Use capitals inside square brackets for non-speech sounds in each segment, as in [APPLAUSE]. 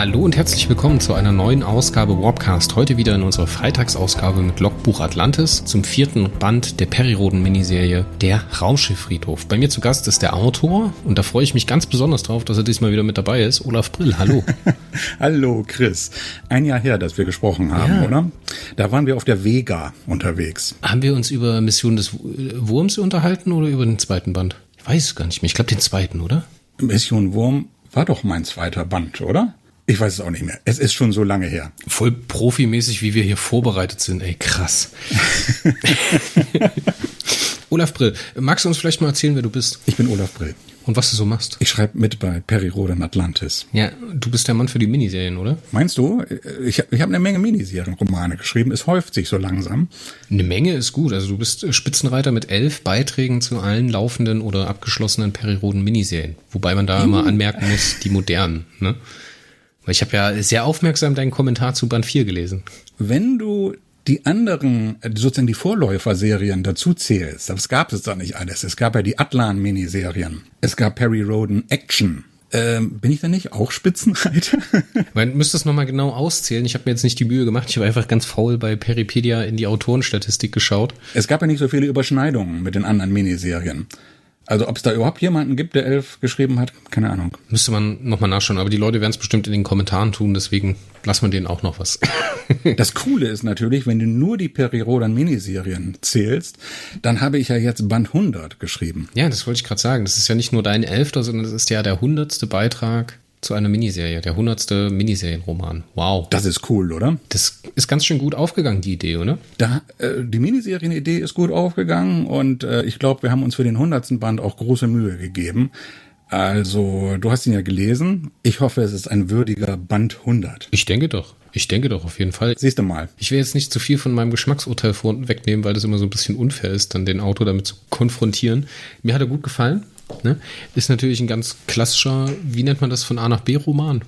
Hallo und herzlich willkommen zu einer neuen Ausgabe Warpcast. Heute wieder in unserer Freitagsausgabe mit Logbuch Atlantis zum vierten Band der Periroden-Miniserie Der Raumschifffriedhof. Bei mir zu Gast ist der Autor und da freue ich mich ganz besonders drauf, dass er diesmal wieder mit dabei ist. Olaf Brill, hallo. [LAUGHS] hallo Chris. Ein Jahr her, dass wir gesprochen haben, ja. oder? Da waren wir auf der Vega unterwegs. Haben wir uns über Mission des Wurms unterhalten oder über den zweiten Band? Ich weiß es gar nicht mehr. Ich glaube den zweiten, oder? Mission Wurm war doch mein zweiter Band, oder? Ich weiß es auch nicht mehr. Es ist schon so lange her. Voll profimäßig, wie wir hier vorbereitet sind. Ey, krass. [LAUGHS] Olaf Brill, magst du uns vielleicht mal erzählen, wer du bist? Ich bin Olaf Brill. Und was du so machst? Ich schreibe mit bei Perry Rodan Atlantis. Ja, du bist der Mann für die Miniserien, oder? Meinst du? Ich, ich habe eine Menge Miniserienromane geschrieben. Es häuft sich so langsam. Eine Menge ist gut. Also du bist Spitzenreiter mit elf Beiträgen zu allen laufenden oder abgeschlossenen Perry Roden Miniserien. Wobei man da immer anmerken muss, die modernen. Ne? Weil ich habe ja sehr aufmerksam deinen Kommentar zu Band 4 gelesen. Wenn du die anderen, sozusagen die Vorläuferserien dazu zählst, das gab es doch nicht alles. Es gab ja die Atlan-Miniserien. Es gab Perry Roden Action. Ähm, bin ich da nicht auch Spitzenreiter? [LAUGHS] Man müsste es nochmal genau auszählen. Ich habe mir jetzt nicht die Mühe gemacht. Ich habe einfach ganz faul bei Peripedia in die Autorenstatistik geschaut. Es gab ja nicht so viele Überschneidungen mit den anderen Miniserien. Also ob es da überhaupt jemanden gibt, der elf geschrieben hat, keine Ahnung. Müsste man nochmal nachschauen, aber die Leute werden es bestimmt in den Kommentaren tun, deswegen lassen wir denen auch noch was. [LAUGHS] das Coole ist natürlich, wenn du nur die Perirodan Miniserien zählst, dann habe ich ja jetzt Band 100 geschrieben. Ja, das wollte ich gerade sagen. Das ist ja nicht nur dein elfter, sondern das ist ja der hundertste Beitrag zu einer Miniserie, der hundertste Miniserienroman. Wow. Das ist cool, oder? Das ist ganz schön gut aufgegangen, die Idee, oder? Da, äh, die Miniserien-Idee ist gut aufgegangen und äh, ich glaube, wir haben uns für den hundertsten Band auch große Mühe gegeben. Also, du hast ihn ja gelesen. Ich hoffe, es ist ein würdiger Band 100. Ich denke doch. Ich denke doch auf jeden Fall. Siehst du mal. Ich will jetzt nicht zu viel von meinem Geschmacksurteil wegnehmen, weil das immer so ein bisschen unfair ist, dann den Autor damit zu konfrontieren. Mir hat er gut gefallen. Ne? Ist natürlich ein ganz klassischer, wie nennt man das, von A nach B Roman.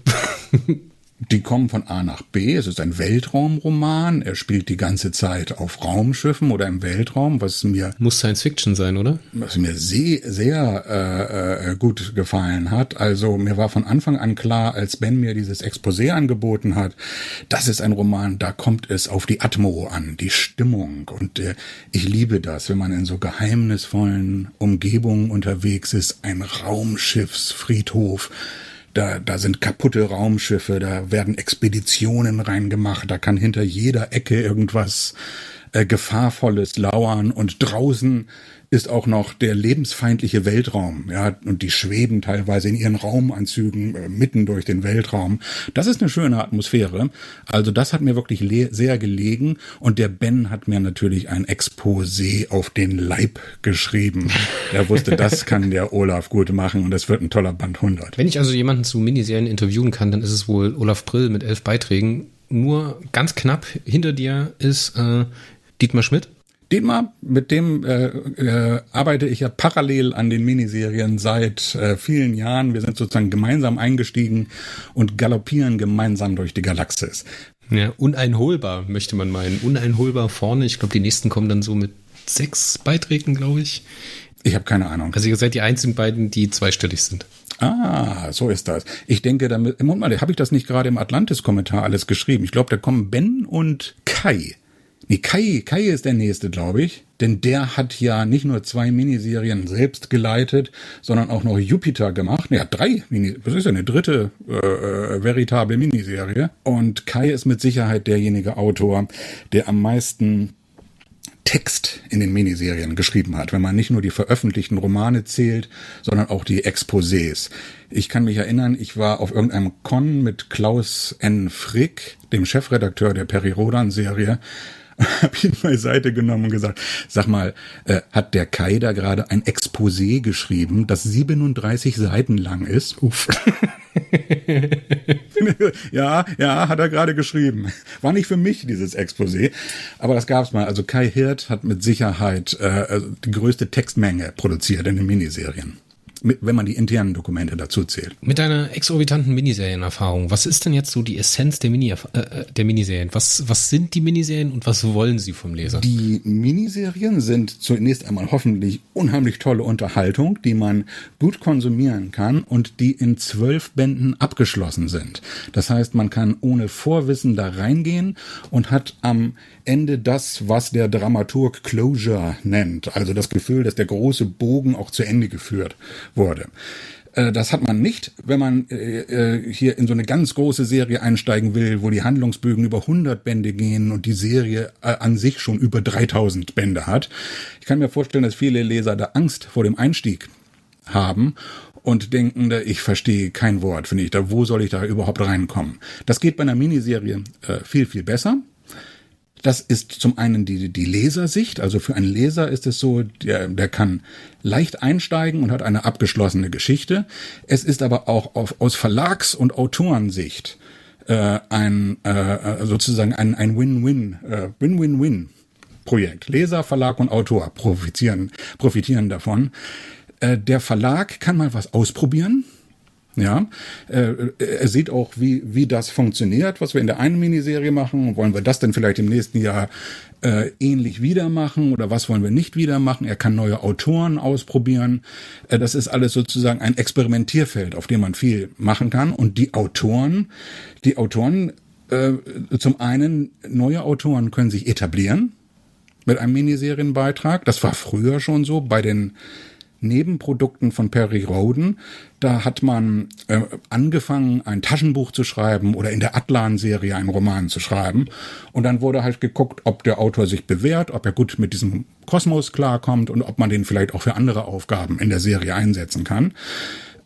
[LAUGHS] Die kommen von A nach B. Es ist ein Weltraumroman. Er spielt die ganze Zeit auf Raumschiffen oder im Weltraum, was mir muss Science Fiction sein, oder? Was mir sehr, sehr äh, äh, gut gefallen hat. Also mir war von Anfang an klar, als Ben mir dieses Exposé angeboten hat, das ist ein Roman. Da kommt es auf die Atmo an, die Stimmung und äh, ich liebe das, wenn man in so geheimnisvollen Umgebungen unterwegs ist. Ein Raumschiffsfriedhof da, da sind kaputte Raumschiffe, da werden Expeditionen reingemacht, da kann hinter jeder Ecke irgendwas äh, Gefahrvolles lauern und draußen ist auch noch der lebensfeindliche Weltraum, ja, und die schweben teilweise in ihren Raumanzügen äh, mitten durch den Weltraum. Das ist eine schöne Atmosphäre. Also das hat mir wirklich sehr gelegen und der Ben hat mir natürlich ein Exposé auf den Leib geschrieben. Er wusste, das [LAUGHS] kann der Olaf gut machen und das wird ein toller Band 100. Wenn ich also jemanden zu Miniserien interviewen kann, dann ist es wohl Olaf Brill mit elf Beiträgen. Nur ganz knapp hinter dir ist äh, Dietmar Schmidt. Dietmar, mit dem äh, äh, arbeite ich ja parallel an den Miniserien seit äh, vielen Jahren. Wir sind sozusagen gemeinsam eingestiegen und galoppieren gemeinsam durch die Galaxis. Ja, uneinholbar, möchte man meinen. Uneinholbar vorne. Ich glaube, die nächsten kommen dann so mit sechs Beiträgen, glaube ich. Ich habe keine Ahnung. Also ihr seid die einzigen beiden, die zweistellig sind. Ah, so ist das. Ich denke, damit, Moment mal, habe ich das nicht gerade im Atlantis-Kommentar alles geschrieben? Ich glaube, da kommen Ben und Kai. Nee, Kai, Kai ist der nächste, glaube ich. Denn der hat ja nicht nur zwei Miniserien selbst geleitet, sondern auch noch Jupiter gemacht. Ja, drei Mini, das ist ja eine dritte äh, äh, veritable Miniserie. Und Kai ist mit Sicherheit derjenige Autor, der am meisten Text in den Miniserien geschrieben hat, wenn man nicht nur die veröffentlichten Romane zählt, sondern auch die Exposés. Ich kann mich erinnern, ich war auf irgendeinem Con mit Klaus N. Frick, dem Chefredakteur der Peri-Rodan-Serie, [LAUGHS] habe ihn beiseite genommen und gesagt, sag mal, äh, hat der Kai da gerade ein Exposé geschrieben, das 37 Seiten lang ist? Uff. [LAUGHS] ja, ja, hat er gerade geschrieben. War nicht für mich dieses Exposé, aber das gab's mal. Also Kai Hirt hat mit Sicherheit äh, die größte Textmenge produziert in den Miniserien. Wenn man die internen Dokumente dazu zählt. Mit deiner exorbitanten Miniserienerfahrung, was ist denn jetzt so die Essenz der, Mini, äh, der Miniserien? Was, was sind die Miniserien und was wollen sie vom Leser? Die Miniserien sind zunächst einmal hoffentlich unheimlich tolle Unterhaltung, die man gut konsumieren kann und die in zwölf Bänden abgeschlossen sind. Das heißt, man kann ohne Vorwissen da reingehen und hat am Ende das, was der Dramaturg Closure nennt. Also das Gefühl, dass der große Bogen auch zu Ende geführt wurde. Äh, das hat man nicht, wenn man äh, äh, hier in so eine ganz große Serie einsteigen will, wo die Handlungsbögen über 100 Bände gehen und die Serie an sich schon über 3000 Bände hat. Ich kann mir vorstellen, dass viele Leser da Angst vor dem Einstieg haben und denken, ich verstehe kein Wort, finde ich, da wo soll ich da überhaupt reinkommen? Das geht bei einer Miniserie viel viel besser. Das ist zum einen die, die Lesersicht. Also für einen Leser ist es so, der, der kann leicht einsteigen und hat eine abgeschlossene Geschichte. Es ist aber auch auf, aus Verlags- und Autorensicht äh, ein äh, sozusagen ein, ein Win-Win, äh, Win-Win-Win Projekt. Leser, Verlag und Autor profitieren, profitieren davon. Äh, der Verlag kann mal was ausprobieren ja, äh, er sieht auch, wie, wie das funktioniert, was wir in der einen Miniserie machen. Wollen wir das denn vielleicht im nächsten Jahr äh, ähnlich wieder machen oder was wollen wir nicht wieder machen? Er kann neue Autoren ausprobieren. Äh, das ist alles sozusagen ein Experimentierfeld, auf dem man viel machen kann. Und die Autoren, die Autoren, äh, zum einen, neue Autoren können sich etablieren mit einem Miniserienbeitrag. Das war früher schon so bei den Nebenprodukten von Perry Roden. Da hat man äh, angefangen, ein Taschenbuch zu schreiben oder in der Atlan-Serie einen Roman zu schreiben. Und dann wurde halt geguckt, ob der Autor sich bewährt, ob er gut mit diesem Kosmos klarkommt und ob man den vielleicht auch für andere Aufgaben in der Serie einsetzen kann.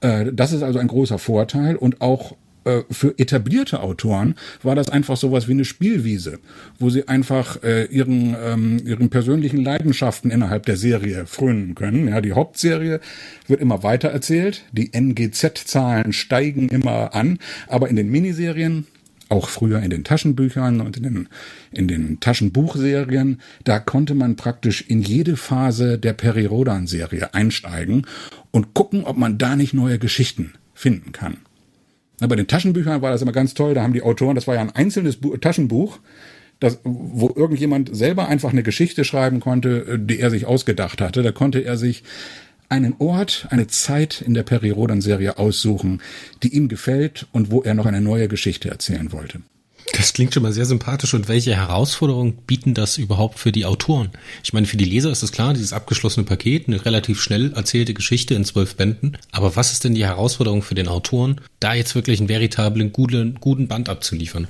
Äh, das ist also ein großer Vorteil und auch äh, für etablierte Autoren war das einfach sowas wie eine Spielwiese, wo sie einfach äh, ihren, ähm, ihren persönlichen Leidenschaften innerhalb der Serie frönen können. Ja, die Hauptserie wird immer weiter erzählt, die NGZ-Zahlen steigen immer an, aber in den Miniserien auch früher in den Taschenbüchern und in den, in den Taschenbuchserien, da konnte man praktisch in jede Phase der Peri-Rodan-Serie einsteigen und gucken, ob man da nicht neue Geschichten finden kann. Bei den Taschenbüchern war das immer ganz toll. Da haben die Autoren, das war ja ein einzelnes Bu Taschenbuch, das, wo irgendjemand selber einfach eine Geschichte schreiben konnte, äh, die er sich ausgedacht hatte. Da konnte er sich einen Ort, eine Zeit in der Peri Rodan-Serie aussuchen, die ihm gefällt und wo er noch eine neue Geschichte erzählen wollte. Das klingt schon mal sehr sympathisch. Und welche Herausforderungen bieten das überhaupt für die Autoren? Ich meine, für die Leser ist es klar, dieses abgeschlossene Paket, eine relativ schnell erzählte Geschichte in zwölf Bänden. Aber was ist denn die Herausforderung für den Autoren, da jetzt wirklich einen veritablen, guten, guten Band abzuliefern?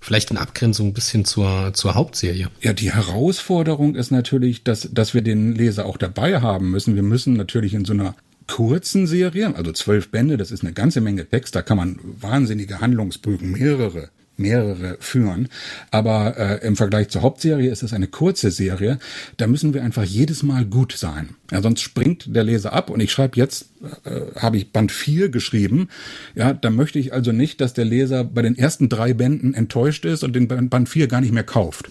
Vielleicht in Abgrenzung ein bisschen zur, zur Hauptserie. Ja, die Herausforderung ist natürlich, dass, dass wir den Leser auch dabei haben müssen. Wir müssen natürlich in so einer kurzen Serie, also zwölf Bände, das ist eine ganze Menge Text, da kann man wahnsinnige Handlungsbögen, mehrere mehrere führen. Aber äh, im Vergleich zur Hauptserie ist es eine kurze Serie. Da müssen wir einfach jedes Mal gut sein. Ja, sonst springt der Leser ab und ich schreibe jetzt, äh, habe ich Band 4 geschrieben. Ja, da möchte ich also nicht, dass der Leser bei den ersten drei Bänden enttäuscht ist und den Band 4 gar nicht mehr kauft.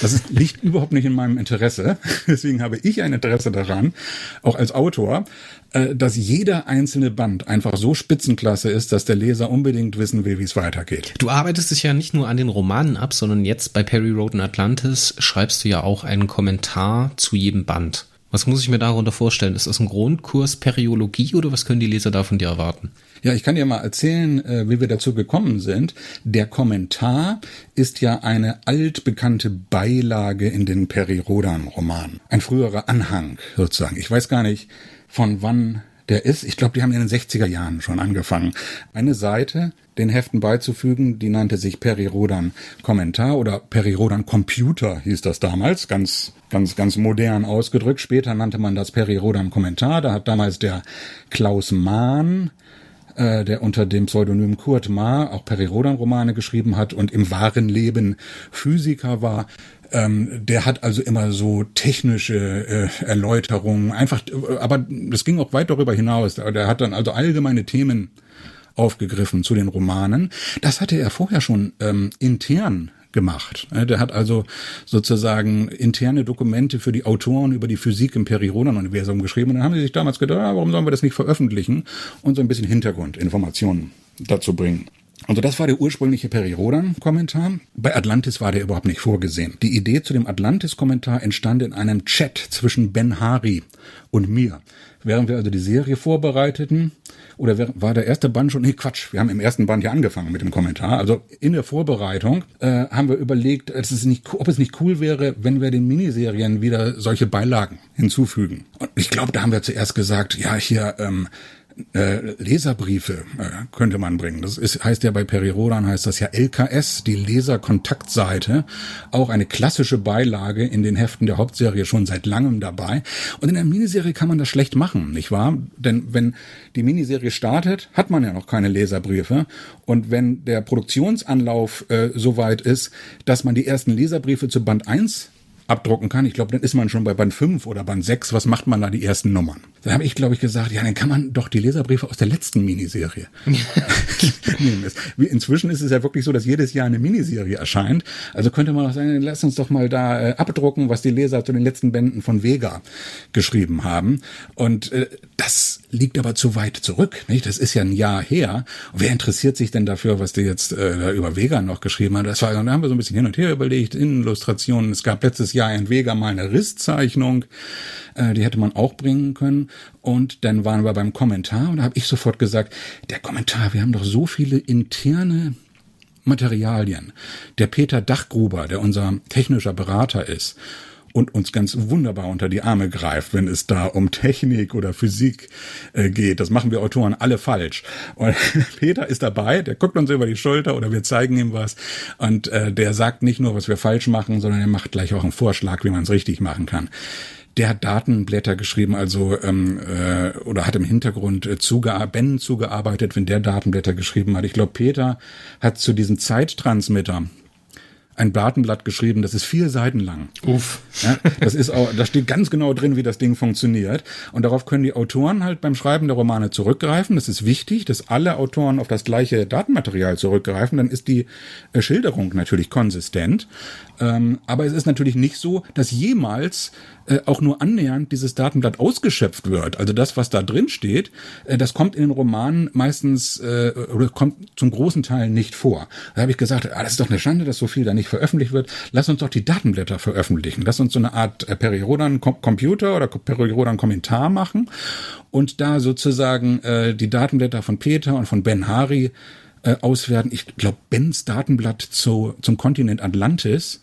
Das ist, liegt [LAUGHS] überhaupt nicht in meinem Interesse. [LAUGHS] Deswegen habe ich ein Interesse daran, auch als Autor, äh, dass jeder einzelne Band einfach so Spitzenklasse ist, dass der Leser unbedingt wissen will, wie es weitergeht. Du arbeitest dich ja nicht nur an den Romanen ab, sondern jetzt bei Perry Road in Atlantis schreibst du ja auch einen Kommentar zu jedem Band. Was muss ich mir darunter vorstellen? Ist das ein Grundkurs Periologie oder was können die Leser da von dir erwarten? Ja, ich kann dir mal erzählen, äh, wie wir dazu gekommen sind. Der Kommentar ist ja eine altbekannte Beilage in den Peri-Rodan-Romanen. Ein früherer Anhang sozusagen. Ich weiß gar nicht, von wann der ist. Ich glaube, die haben in den 60er Jahren schon angefangen. Eine Seite den Heften beizufügen, die nannte sich Perirodan Kommentar oder Perirodan Computer hieß das damals, ganz, ganz, ganz modern ausgedrückt. Später nannte man das Perirodan Kommentar. Da hat damals der Klaus Mahn äh, der unter dem Pseudonym Kurt Ma auch Perirodan-Romane geschrieben hat und im wahren Leben Physiker war, ähm, der hat also immer so technische äh, Erläuterungen, einfach, aber das ging auch weit darüber hinaus. Der hat dann also allgemeine Themen aufgegriffen zu den Romanen. Das hatte er vorher schon ähm, intern gemacht. Der hat also sozusagen interne Dokumente für die Autoren über die Physik im Periodenuniversum geschrieben. Und dann haben sie sich damals gedacht, ah, warum sollen wir das nicht veröffentlichen und so ein bisschen Hintergrundinformationen dazu bringen. Also das war der ursprüngliche Peri-Rodan-Kommentar. Bei Atlantis war der überhaupt nicht vorgesehen. Die Idee zu dem Atlantis-Kommentar entstand in einem Chat zwischen Ben Hari und mir. Während wir also die Serie vorbereiteten, oder war der erste Band schon, nee Quatsch, wir haben im ersten Band ja angefangen mit dem Kommentar. Also in der Vorbereitung äh, haben wir überlegt, es nicht, ob es nicht cool wäre, wenn wir den Miniserien wieder solche Beilagen hinzufügen. Und ich glaube, da haben wir zuerst gesagt, ja hier, ähm, äh, Leserbriefe äh, könnte man bringen. Das ist, heißt ja bei Perirodan heißt das ja LKS, die Leserkontaktseite, auch eine klassische Beilage in den Heften der Hauptserie schon seit langem dabei. Und in der Miniserie kann man das schlecht machen, nicht wahr? Denn wenn die Miniserie startet, hat man ja noch keine Leserbriefe. Und wenn der Produktionsanlauf äh, so weit ist, dass man die ersten Leserbriefe zu Band 1 abdrucken kann. Ich glaube, dann ist man schon bei Band 5 oder Band 6. Was macht man da die ersten Nummern? Da habe ich, glaube ich, gesagt, ja, dann kann man doch die Leserbriefe aus der letzten Miniserie [LAUGHS] nehmen. Inzwischen ist es ja wirklich so, dass jedes Jahr eine Miniserie erscheint. Also könnte man auch sagen, lass uns doch mal da äh, abdrucken, was die Leser zu den letzten Bänden von Vega geschrieben haben. Und äh, das liegt aber zu weit zurück. Nicht? Das ist ja ein Jahr her. Und wer interessiert sich denn dafür, was die jetzt äh, über Vega noch geschrieben hat? Das war, da haben wir so ein bisschen hin und her überlegt, in Illustrationen. Es gab letztes Jahr in Vega mal eine Risszeichnung. Äh, die hätte man auch bringen können. Und dann waren wir beim Kommentar und da habe ich sofort gesagt, der Kommentar, wir haben doch so viele interne Materialien. Der Peter Dachgruber, der unser technischer Berater ist, und uns ganz wunderbar unter die Arme greift, wenn es da um Technik oder Physik äh, geht. Das machen wir Autoren alle falsch. Und [LAUGHS] Peter ist dabei, der guckt uns über die Schulter oder wir zeigen ihm was und äh, der sagt nicht nur, was wir falsch machen, sondern er macht gleich auch einen Vorschlag, wie man es richtig machen kann der hat Datenblätter geschrieben, also ähm, äh, oder hat im Hintergrund äh, zuge Ben zugearbeitet, wenn der Datenblätter geschrieben hat. Ich glaube, Peter hat zu diesem Zeittransmitter, ein Datenblatt geschrieben, das ist vier Seiten lang. Uff. Ja, das ist auch, da steht ganz genau drin, wie das Ding funktioniert. Und darauf können die Autoren halt beim Schreiben der Romane zurückgreifen. Das ist wichtig, dass alle Autoren auf das gleiche Datenmaterial zurückgreifen. Dann ist die äh, Schilderung natürlich konsistent. Ähm, aber es ist natürlich nicht so, dass jemals äh, auch nur annähernd dieses Datenblatt ausgeschöpft wird. Also das, was da drin steht, äh, das kommt in den Romanen meistens äh, oder kommt zum großen Teil nicht vor. Da habe ich gesagt, ah, das ist doch eine Schande, dass so viel da nicht veröffentlicht wird. Lass uns doch die Datenblätter veröffentlichen. Lass uns so eine Art äh, Periodan-Computer oder Periodan-Kommentar machen und da sozusagen äh, die Datenblätter von Peter und von Ben Hari äh, auswerten. Ich glaube, Bens Datenblatt zu, zum Kontinent Atlantis.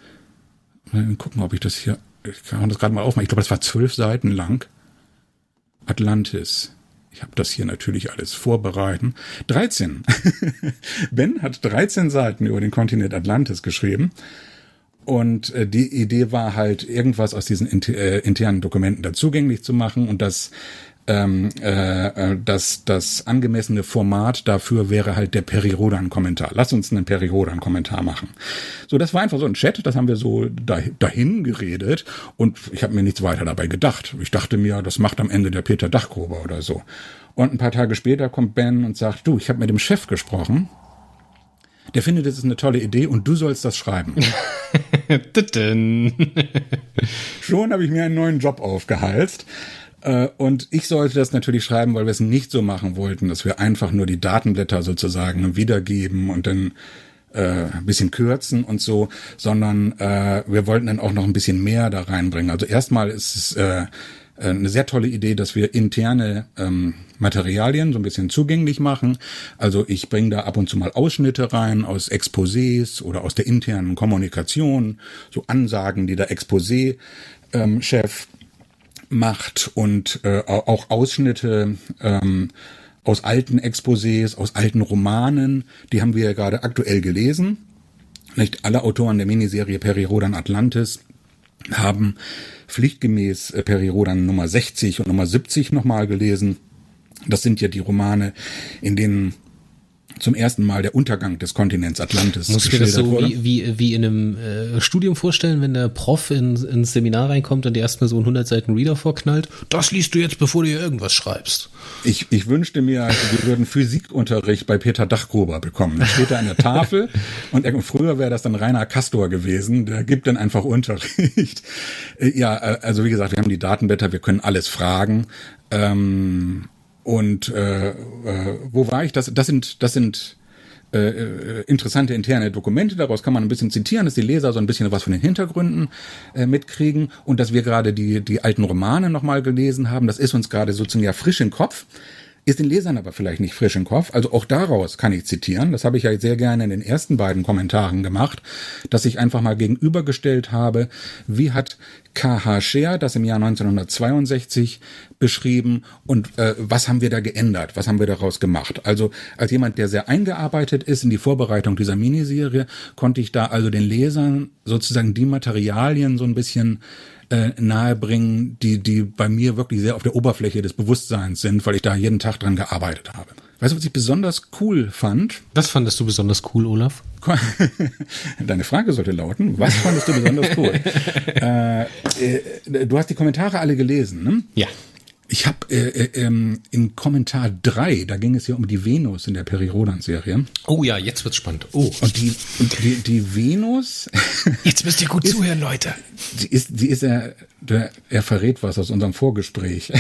Mal gucken, ob ich das hier ich kann das gerade mal aufmachen, ich glaube, das war zwölf Seiten lang. Atlantis. Ich habe das hier natürlich alles vorbereiten. 13. [LAUGHS] ben hat 13 Seiten über den Kontinent Atlantis geschrieben. Und äh, die Idee war halt, irgendwas aus diesen inter, äh, internen Dokumenten dazugänglich zu machen und das ähm, äh, das, das angemessene Format dafür wäre halt der Perirodan-Kommentar. Lass uns einen Perirodan-Kommentar machen. So, das war einfach so ein Chat, das haben wir so dahin geredet und ich habe mir nichts weiter dabei gedacht. Ich dachte mir, das macht am Ende der Peter Dachgruber oder so. Und ein paar Tage später kommt Ben und sagt, du, ich habe mit dem Chef gesprochen. Der findet, das ist eine tolle Idee und du sollst das schreiben. [LAUGHS] Schon habe ich mir einen neuen Job aufgehalst. Äh, und ich sollte das natürlich schreiben, weil wir es nicht so machen wollten, dass wir einfach nur die Datenblätter sozusagen wiedergeben und dann äh, ein bisschen kürzen und so, sondern äh, wir wollten dann auch noch ein bisschen mehr da reinbringen. Also erstmal ist es äh, eine sehr tolle Idee, dass wir interne ähm, Materialien so ein bisschen zugänglich machen. Also ich bringe da ab und zu mal Ausschnitte rein aus Exposés oder aus der internen Kommunikation, so Ansagen, die der Exposé-Chef ähm, macht und äh, auch Ausschnitte ähm, aus alten Exposés, aus alten Romanen, die haben wir ja gerade aktuell gelesen. Nicht alle Autoren der Miniserie Perirodan Atlantis haben pflichtgemäß äh, Perirodan Nummer 60 und Nummer 70 nochmal gelesen. Das sind ja die Romane, in denen zum ersten Mal der Untergang des Kontinents Atlantis Muss ich mir das so wie, wie, wie in einem äh, Studium vorstellen, wenn der Prof in, ins Seminar reinkommt und dir erstmal so einen 100 Seiten Reader vorknallt? Das liest du jetzt, bevor du irgendwas schreibst. Ich, ich wünschte mir, wir würden Physikunterricht bei Peter Dachgruber bekommen. Da steht er an der Tafel [LAUGHS] und er, früher wäre das dann Rainer Castor gewesen, der gibt dann einfach Unterricht. ja, äh, also wie gesagt, wir haben die Datenblätter, wir können alles fragen. Ähm, und äh, äh, wo war ich? Das, das sind, das sind äh, äh, interessante interne Dokumente. Daraus kann man ein bisschen zitieren, dass die Leser so ein bisschen was von den Hintergründen äh, mitkriegen und dass wir gerade die, die alten Romane nochmal gelesen haben. Das ist uns gerade sozusagen ja frisch im Kopf. Ist den Lesern aber vielleicht nicht frisch im Kopf. Also auch daraus kann ich zitieren. Das habe ich ja sehr gerne in den ersten beiden Kommentaren gemacht, dass ich einfach mal gegenübergestellt habe, wie hat K.H. Scher das im Jahr 1962 beschrieben und äh, was haben wir da geändert, was haben wir daraus gemacht. Also als jemand, der sehr eingearbeitet ist in die Vorbereitung dieser Miniserie, konnte ich da also den Lesern sozusagen die Materialien so ein bisschen äh, nahebringen, die, die bei mir wirklich sehr auf der Oberfläche des Bewusstseins sind, weil ich da jeden Tag dran gearbeitet habe. Weißt du, was ich besonders cool fand? Was fandest du besonders cool, Olaf? [LAUGHS] Deine Frage sollte lauten, was fandest du besonders cool? [LAUGHS] äh, äh, du hast die Kommentare alle gelesen, ne? Ja. Ich habe äh, äh, ähm, in Kommentar drei, da ging es ja um die Venus in der Peri-Rodan-Serie. Oh ja, jetzt wird's spannend. Oh. Und die, und die, die Venus. [LAUGHS] Jetzt müsst ihr gut ist, zuhören, Leute. Sie ist, sie ist er, der, er verrät was aus unserem Vorgespräch.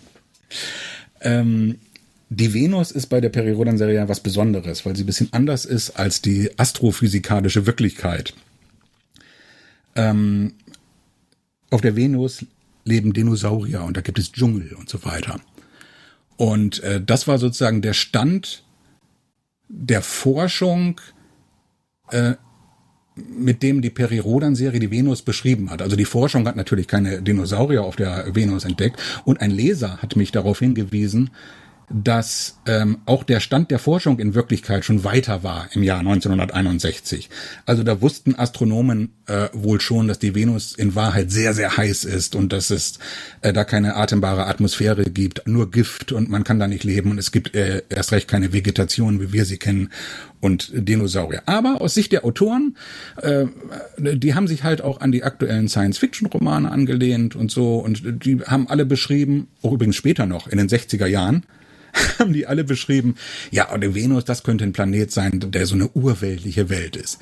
[LAUGHS] ähm, die Venus ist bei der Peri-Rodan-Serie was Besonderes, weil sie ein bisschen anders ist als die astrophysikalische Wirklichkeit. Ähm, auf der Venus leben Dinosaurier und da gibt es Dschungel und so weiter. Und äh, das war sozusagen der Stand der Forschung, äh, mit dem die Peri-Rodan-Serie die Venus beschrieben hat. Also die Forschung hat natürlich keine Dinosaurier auf der Venus entdeckt und ein Leser hat mich darauf hingewiesen, dass ähm, auch der Stand der Forschung in Wirklichkeit schon weiter war im Jahr 1961. Also da wussten Astronomen äh, wohl schon, dass die Venus in Wahrheit sehr, sehr heiß ist und dass es äh, da keine atembare Atmosphäre gibt, nur Gift und man kann da nicht leben und es gibt äh, erst recht keine Vegetation, wie wir sie kennen und Dinosaurier. Aber aus Sicht der Autoren, äh, die haben sich halt auch an die aktuellen Science-Fiction-Romane angelehnt und so und die haben alle beschrieben, auch übrigens später noch, in den 60er Jahren, [LAUGHS] haben die alle beschrieben, ja, und der Venus, das könnte ein Planet sein, der so eine urweltliche Welt ist.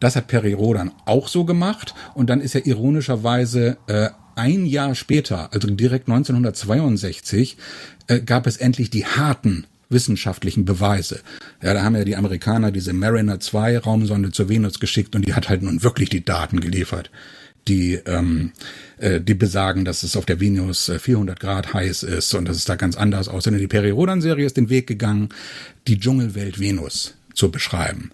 Das hat Peri Rodan auch so gemacht und dann ist er ironischerweise äh, ein Jahr später, also direkt 1962, äh, gab es endlich die harten wissenschaftlichen Beweise. Ja, da haben ja die Amerikaner diese Mariner 2 Raumsonde zur Venus geschickt und die hat halt nun wirklich die Daten geliefert die, ähm, äh, die besagen, dass es auf der Venus 400 äh, Grad heiß ist und dass es da ganz anders aussieht. Die Peri-Rodan-Serie ist den Weg gegangen, die Dschungelwelt Venus zu beschreiben.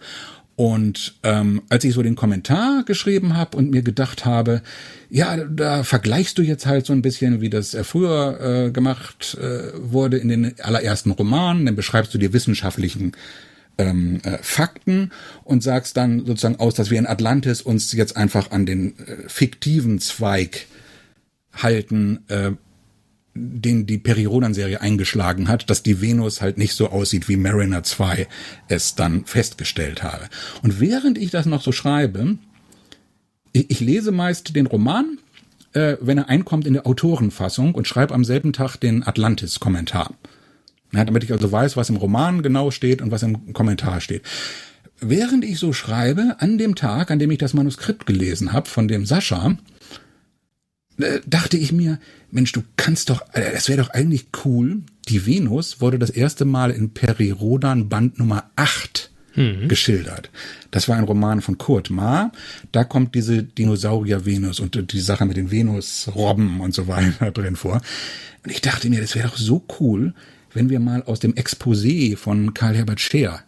Und ähm, als ich so den Kommentar geschrieben habe und mir gedacht habe, ja, da vergleichst du jetzt halt so ein bisschen, wie das äh, früher äh, gemacht äh, wurde in den allerersten Romanen, dann beschreibst du die wissenschaftlichen ähm, äh, Fakten und sagst dann sozusagen aus, dass wir in Atlantis uns jetzt einfach an den äh, fiktiven Zweig halten, äh, den die Peri-Rodan-Serie eingeschlagen hat, dass die Venus halt nicht so aussieht, wie Mariner 2 es dann festgestellt habe. Und während ich das noch so schreibe, ich, ich lese meist den Roman, äh, wenn er einkommt in der Autorenfassung und schreibe am selben Tag den Atlantis-Kommentar. Ja, damit ich also weiß, was im Roman genau steht und was im Kommentar steht. Während ich so schreibe, an dem Tag, an dem ich das Manuskript gelesen habe von dem Sascha, äh, dachte ich mir, Mensch, du kannst doch, äh, es wäre doch eigentlich cool, die Venus wurde das erste Mal in Peri Rodan Band Nummer 8 mhm. geschildert. Das war ein Roman von Kurt Ma. Da kommt diese Dinosaurier-Venus und die Sache mit den Venus-Robben und so weiter [LAUGHS] drin vor. Und ich dachte mir, das wäre doch so cool, wenn wir mal aus dem Exposé von Karl Herbert Scheer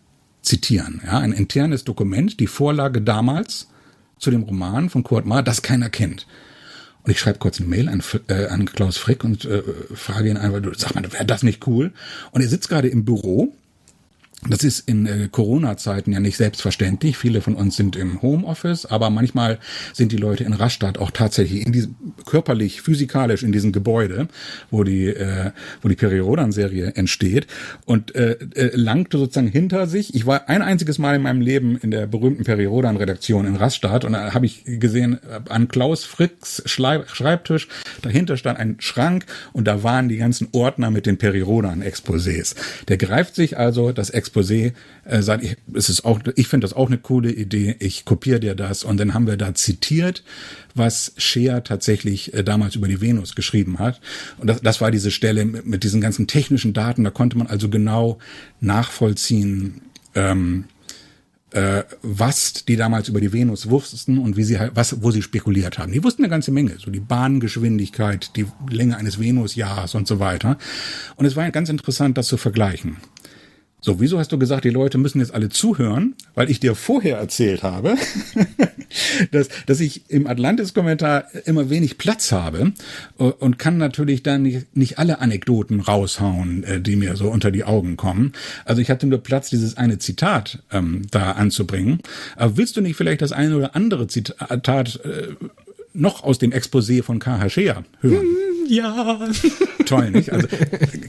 zitieren. Ja, ein internes Dokument, die Vorlage damals zu dem Roman von Kurt Ma, das keiner kennt. Und ich schreibe kurz eine Mail an, äh, an Klaus Frick und äh, frage ihn einfach, sag mal, wäre das nicht cool? Und er sitzt gerade im Büro Das ist in äh, Corona-Zeiten ja nicht selbstverständlich. Viele von uns sind im Homeoffice, aber manchmal sind die Leute in Rastatt auch tatsächlich in diesem körperlich, physikalisch in diesem Gebäude, wo die, äh, wo die Periodan-Serie entsteht und äh, äh, langte sozusagen hinter sich. Ich war ein einziges Mal in meinem Leben in der berühmten Periodan-Redaktion in Rastatt und da habe ich gesehen, äh, an Klaus Fricks Schreibtisch, dahinter stand ein Schrank und da waren die ganzen Ordner mit den Periodan-Exposés. Der greift sich also das Exposé Exposé äh, sagt, ich, ich finde das auch eine coole Idee, ich kopiere dir das und dann haben wir da zitiert, was Scheer tatsächlich äh, damals über die Venus geschrieben hat. Und das, das war diese Stelle mit, mit diesen ganzen technischen Daten, da konnte man also genau nachvollziehen, ähm, äh, was die damals über die Venus wussten und wie sie halt, was, wo sie spekuliert haben. Die wussten eine ganze Menge, so die Bahngeschwindigkeit, die Länge eines Venusjahres und so weiter. Und es war ganz interessant, das zu vergleichen. So, wieso hast du gesagt, die Leute müssen jetzt alle zuhören? Weil ich dir vorher erzählt habe, [LAUGHS] dass, dass ich im Atlantis-Kommentar immer wenig Platz habe äh, und kann natürlich dann nicht, nicht alle Anekdoten raushauen, äh, die mir so unter die Augen kommen. Also ich hatte nur Platz, dieses eine Zitat ähm, da anzubringen. Aber willst du nicht vielleicht das eine oder andere Zitat äh, noch aus dem Exposé von K.H. Scheer hören? Ja. [LAUGHS] Toll, nicht? Also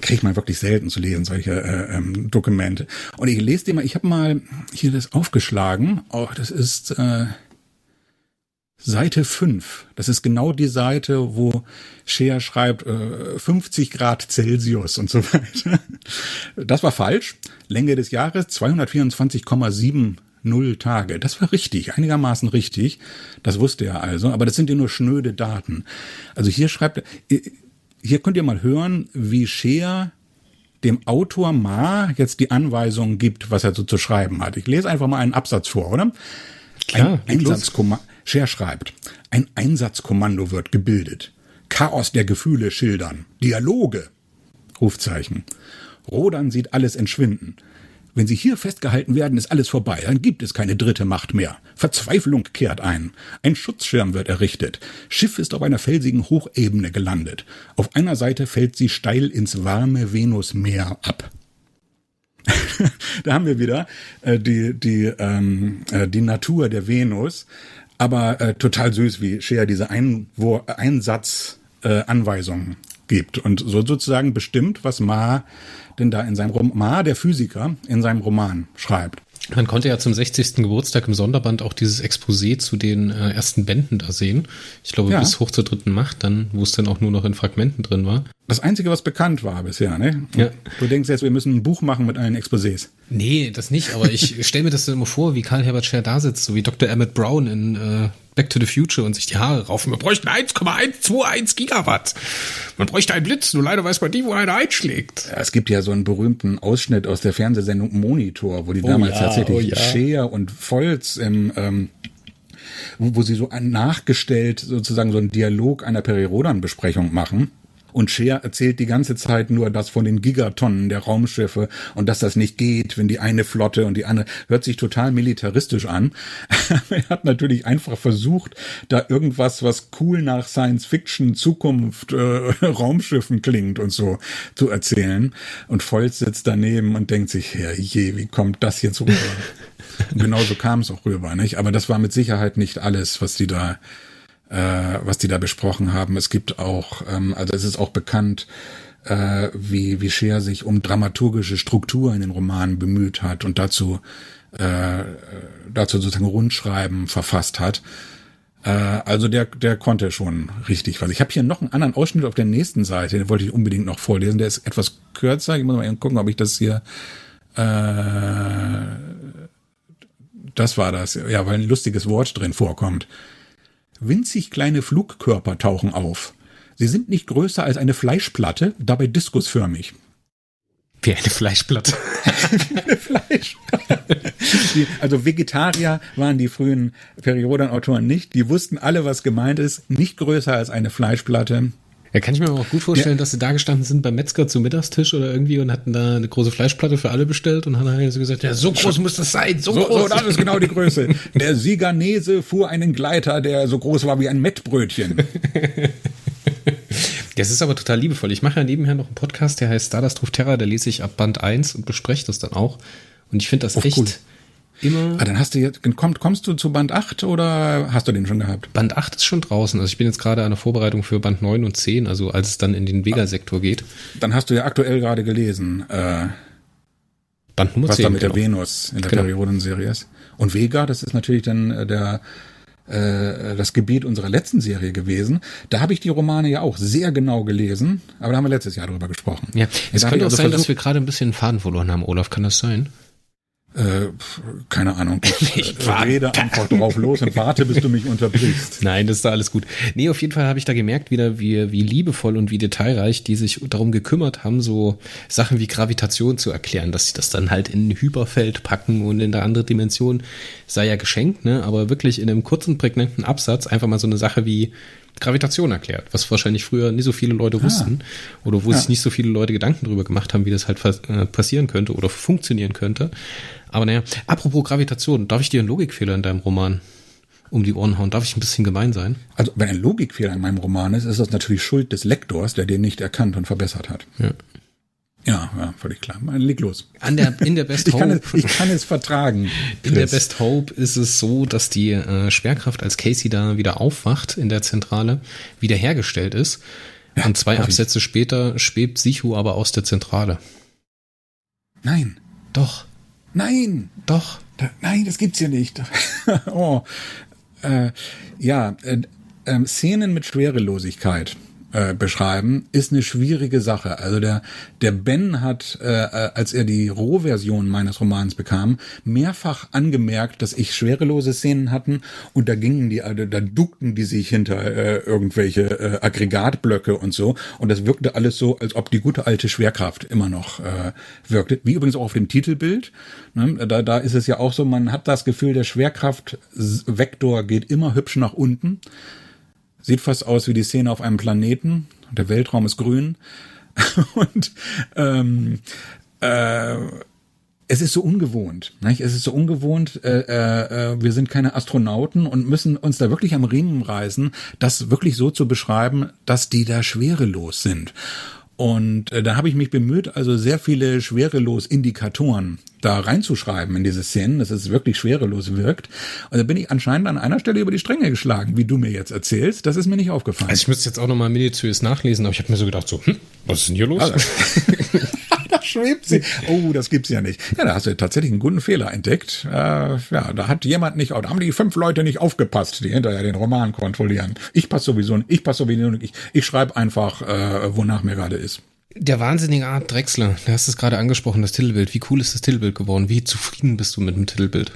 kriegt man wirklich selten zu lesen, solche äh, ähm, Dokumente. Und ich lese dir mal, ich habe mal hier das aufgeschlagen. Oh, das ist äh, Seite 5. Das ist genau die Seite, wo Scheer schreibt äh, 50 Grad Celsius und so weiter. Das war falsch. Länge des Jahres 224,7 null Tage. Das war richtig, einigermaßen richtig. Das wusste er also, aber das sind ja nur schnöde Daten. Also hier schreibt er, hier könnt ihr mal hören, wie Scheer dem Autor Ma jetzt die Anweisung gibt, was er so zu schreiben hat. Ich lese einfach mal einen Absatz vor, oder? Klar, ein Einsatzkommando. Scheer schreibt, ein Einsatzkommando wird gebildet. Chaos der Gefühle schildern. Dialoge. Rufzeichen. Rodan sieht alles entschwinden. Wenn sie hier festgehalten werden, ist alles vorbei, dann gibt es keine dritte Macht mehr. Verzweiflung kehrt ein. Ein Schutzschirm wird errichtet. Schiff ist auf einer felsigen Hochebene gelandet. Auf einer Seite fällt sie steil ins warme Venusmeer ab. [LAUGHS] da haben wir wieder äh, die, die, ähm, äh, die Natur der Venus, aber äh, total süß, wie Shea diese Einwur Einsatzanweisungen äh, gibt und so sozusagen bestimmt, was Ma denn da in seinem Roman, der Physiker, in seinem Roman schreibt. Man konnte ja zum 60. Geburtstag im Sonderband auch dieses Exposé zu den äh, ersten Bänden da sehen. Ich glaube, ja. bis hoch zur dritten Macht, dann, wo es dann auch nur noch in Fragmenten drin war. Das Einzige, was bekannt war bisher, ne? Ja. Du denkst jetzt, wir müssen ein Buch machen mit allen Exposés. Nee, das nicht, aber ich [LAUGHS] stelle mir das dann immer vor, wie Karl Herbert Scher da sitzt, so wie Dr. Emmett Brown in äh, Back to the Future und sich die Haare raufen. Wir bräuchten 1,121 Gigawatt. Man bräuchte einen Blitz, nur leider weiß man nie, wo einer einschlägt. Ja, es gibt ja so einen berühmten Ausschnitt aus der Fernsehsendung Monitor, wo die oh damals ja, tatsächlich oh ja. Scheer und Volz im ähm, wo, sie so nachgestellt sozusagen so einen Dialog einer Periodan-Besprechung machen. Und Scheer erzählt die ganze Zeit nur das von den Gigatonnen der Raumschiffe und dass das nicht geht, wenn die eine Flotte und die andere hört sich total militaristisch an. [LAUGHS] er hat natürlich einfach versucht, da irgendwas, was cool nach Science Fiction, Zukunft, äh, [LAUGHS] Raumschiffen klingt und so zu erzählen. Und Volz sitzt daneben und denkt sich, je, wie kommt das jetzt rüber? [LAUGHS] Genauso kam es auch rüber, nicht? Aber das war mit Sicherheit nicht alles, was die da äh, was die da besprochen haben. Es gibt auch, ähm, also es ist auch bekannt, äh, wie, wie Scheer sich um dramaturgische Struktur in den Romanen bemüht hat und dazu, äh, dazu sozusagen Rundschreiben verfasst hat. Äh, also der, der konnte schon richtig was. Ich habe hier noch einen anderen Ausschnitt auf der nächsten Seite, den wollte ich unbedingt noch vorlesen. Der ist etwas kürzer. Ich muss mal gucken, ob ich das hier. Äh, das war das, ja, weil ein lustiges Wort drin vorkommt. Winzig kleine Flugkörper tauchen auf. Sie sind nicht größer als eine Fleischplatte, dabei diskusförmig. Wie eine Fleischplatte. [LAUGHS] eine Fleischplatte. Die, also Vegetarier waren die frühen Periodenautoren nicht. Die wussten alle, was gemeint ist. Nicht größer als eine Fleischplatte. Ja, kann ich mir auch gut vorstellen, ja. dass sie da gestanden sind beim Metzger zum Mittagstisch oder irgendwie und hatten da eine große Fleischplatte für alle bestellt und haben dann so gesagt, ja, so groß muss das sein, so, so groß. So, das ist genau die Größe. [LAUGHS] Der Siganese fuhr einen Gleiter, der so groß war wie ein Mettbrötchen. [LAUGHS] Das ist aber total liebevoll. Ich mache ja nebenher noch einen Podcast, der heißt Stardust Ruf Terra, der lese ich ab Band 1 und bespreche das dann auch. Und ich finde das Oh, echt cool. Immer. Ah, dann hast du jetzt, komm, kommst du zu Band 8 oder hast du den schon gehabt? Band 8 ist schon draußen. Also ich bin jetzt gerade an der Vorbereitung für Band 9 und 10, also als es dann in den Vega-Sektor geht. Dann hast du ja aktuell gerade gelesen, äh, Band Nummer was 10. da mit genau. der Venus in der Genau. Periodenserie ist. Und Vega, das ist natürlich dann äh, der äh, das Gebiet unserer letzten Serie gewesen. Da habe ich die Romane ja auch sehr genau gelesen, aber da haben wir letztes Jahr drüber gesprochen. Ja, es könnte auch also sein, dass wir gerade ein bisschen den Faden verloren haben, Olaf. Kann das sein? Äh, keine Ahnung. [LAUGHS] Ich, äh, rede einfach drauf los und warte, bis du mich unterbrichst. [LAUGHS] Nein, das ist da alles gut. Nee, auf jeden Fall habe ich da gemerkt wieder, wie, wie liebevoll und wie detailreich die sich darum gekümmert haben, so Sachen wie Gravitation zu erklären, dass sie das dann halt in ein Hyperfeld packen und in der andere Dimension sei ja geschenkt, ne? Aber wirklich in einem kurzen, prägnanten Absatz einfach mal so eine Sache wie Gravitation erklärt, was wahrscheinlich früher nie so viele Leute wussten oder wo sich nicht so viele Leute Gedanken drüber gemacht haben, wie das halt äh, passieren könnte oder funktionieren könnte. Aber naja, apropos Gravitation, darf ich dir einen Logikfehler in deinem Roman um die Ohren hauen? Darf ich ein bisschen gemein sein? Also, wenn ein Logikfehler in meinem Roman ist, ist das natürlich Schuld des Lektors, der den nicht erkannt und verbessert hat. Ja. Ja, ja völlig klar. Man, leg los. An der, in der Best Ich kann, Hope. es, ich kann es vertragen. [LAUGHS] In der Chris. Best Hope ist es so, dass die äh, Schwerkraft, als Casey da wieder aufwacht in der Zentrale, wiederhergestellt ist. Und zwei hoffe ich. Absätze später schwebt Sichu aber aus der Zentrale. Nein, Doch, nein, doch. da, nein, das gibt's hier nicht. [LAUGHS] oh, äh, ja, äh, ähm, Szenen mit Schwerelosigkeit äh, beschreiben ist eine schwierige Sache. Also der der Ben hat, äh, äh, als er die Rohversion meines Romans bekam, mehrfach angemerkt, dass ich schwerelose Szenen hatten und da gingen die, also da duckten die sich hinter äh, irgendwelche äh, Aggregatblöcke und so und das wirkte alles so, als ob die gute alte Schwerkraft immer noch äh, wirkte. Wie übrigens auch auf dem Titelbild. Ne? Da, da ist es ja auch so, man hat das Gefühl, der Schwerkraftvektor geht immer hübsch nach unten. Sieht fast aus wie die Szene auf einem Planeten. Der Weltraum ist grün. [LAUGHS] Und ähm, äh, es ist so ungewohnt. Nicht? Es ist so ungewohnt. Äh, äh, äh, wir sind keine Astronauten und müssen uns da wirklich am Riemen reißen, das wirklich so zu beschreiben, dass die da schwerelos sind. Und äh, da habe ich mich bemüht, also sehr viele Schwerelos-Indikatoren da reinzuschreiben in diese Szenen, dass es wirklich schwerelos wirkt. Und da bin ich anscheinend an einer Stelle über die Stränge geschlagen, wie du mir jetzt erzählst. Das ist mir nicht aufgefallen. Also ich müsste jetzt auch nochmal minutiös nachlesen, aber ich habe mir so gedacht, so, hm, was ist denn hier los? [LAUGHS] [LAUGHS] da schwebt sie. Oh, das gibt's ja nicht. Ja, da hast du tatsächlich einen guten Fehler entdeckt. Äh, ja, da hat jemand nicht, da haben die fünf Leute nicht aufgepasst, die hinterher den Roman kontrollieren. Ich passe sowieso nicht, ich passe sowieso nicht. Ich, ich schreibe einfach, äh, wonach mir gerade ist. Der wahnsinnige Art Drechsler, du hast es gerade angesprochen, das Titelbild. Wie cool ist das Titelbild geworden? Wie zufrieden bist du mit dem Titelbild?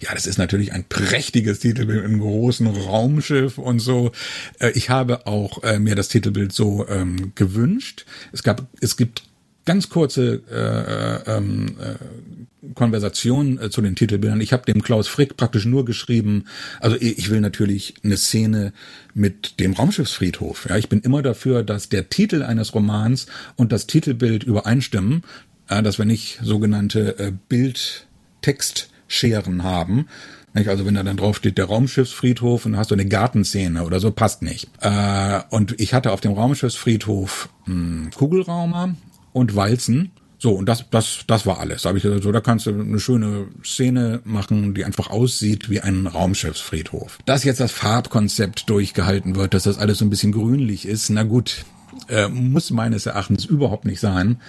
Ja, das ist natürlich ein prächtiges Titelbild im großen Raumschiff und so. Äh, Ich habe auch äh, mir das Titelbild so ähm, gewünscht. Es gab, es gibt ganz kurze äh, äh, ähm, äh, Konversationen äh, zu den Titelbildern. Ich habe dem Klaus Frick praktisch nur geschrieben, also ich will natürlich eine Szene mit dem Raumschiffsfriedhof. Ja, ich bin immer dafür, dass der Titel eines Romans und das Titelbild übereinstimmen, äh, dass wir nicht sogenannte äh, Bild-Text-Scheren haben. Nicht? Also wenn da dann drauf steht, der Raumschiffsfriedhof und hast du eine Gartenszene oder so, passt nicht. Äh, und ich hatte auf dem Raumschiffsfriedhof mh, Kugelraumer und Walzen. So, und das, das, das war alles. Da habe ich gesagt, so, da kannst du eine schöne Szene machen, die einfach aussieht wie ein Raumschiffsfriedhof. Dass jetzt das Farbkonzept durchgehalten wird, dass das alles so ein bisschen grünlich ist, na gut, äh, muss meines Erachtens überhaupt nicht sein.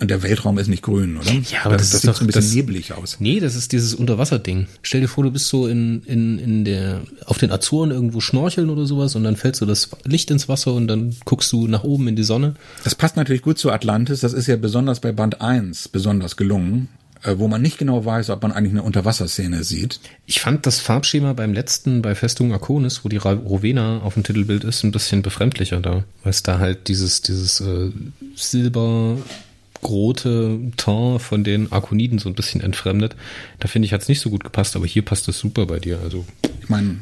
Und der Weltraum ist nicht grün, oder? Ja, aber das ist sieht doch- so ein bisschen das- neblig aus. Nee, das ist dieses Unterwasserding. Stell dir vor, du bist so in, in, in der, auf den Azoren irgendwo schnorcheln oder sowas und dann fällt so das Licht ins Wasser und dann guckst du nach oben in die Sonne. Das passt natürlich gut zu Atlantis. Das ist ja besonders bei Band 1 besonders gelungen, äh, wo man nicht genau weiß, ob man eigentlich eine Unterwasserszene sieht. Ich fand das Farbschema beim letzten, bei Festung Arconis, wo die Rowena auf dem Titelbild ist, ein bisschen befremdlicher da, weil es da halt dieses, dieses äh, silberrote Ton von den Arkoniden so ein bisschen entfremdet. Da finde ich, hat es nicht so gut gepasst, aber hier passt es super bei dir. Also Ich meine,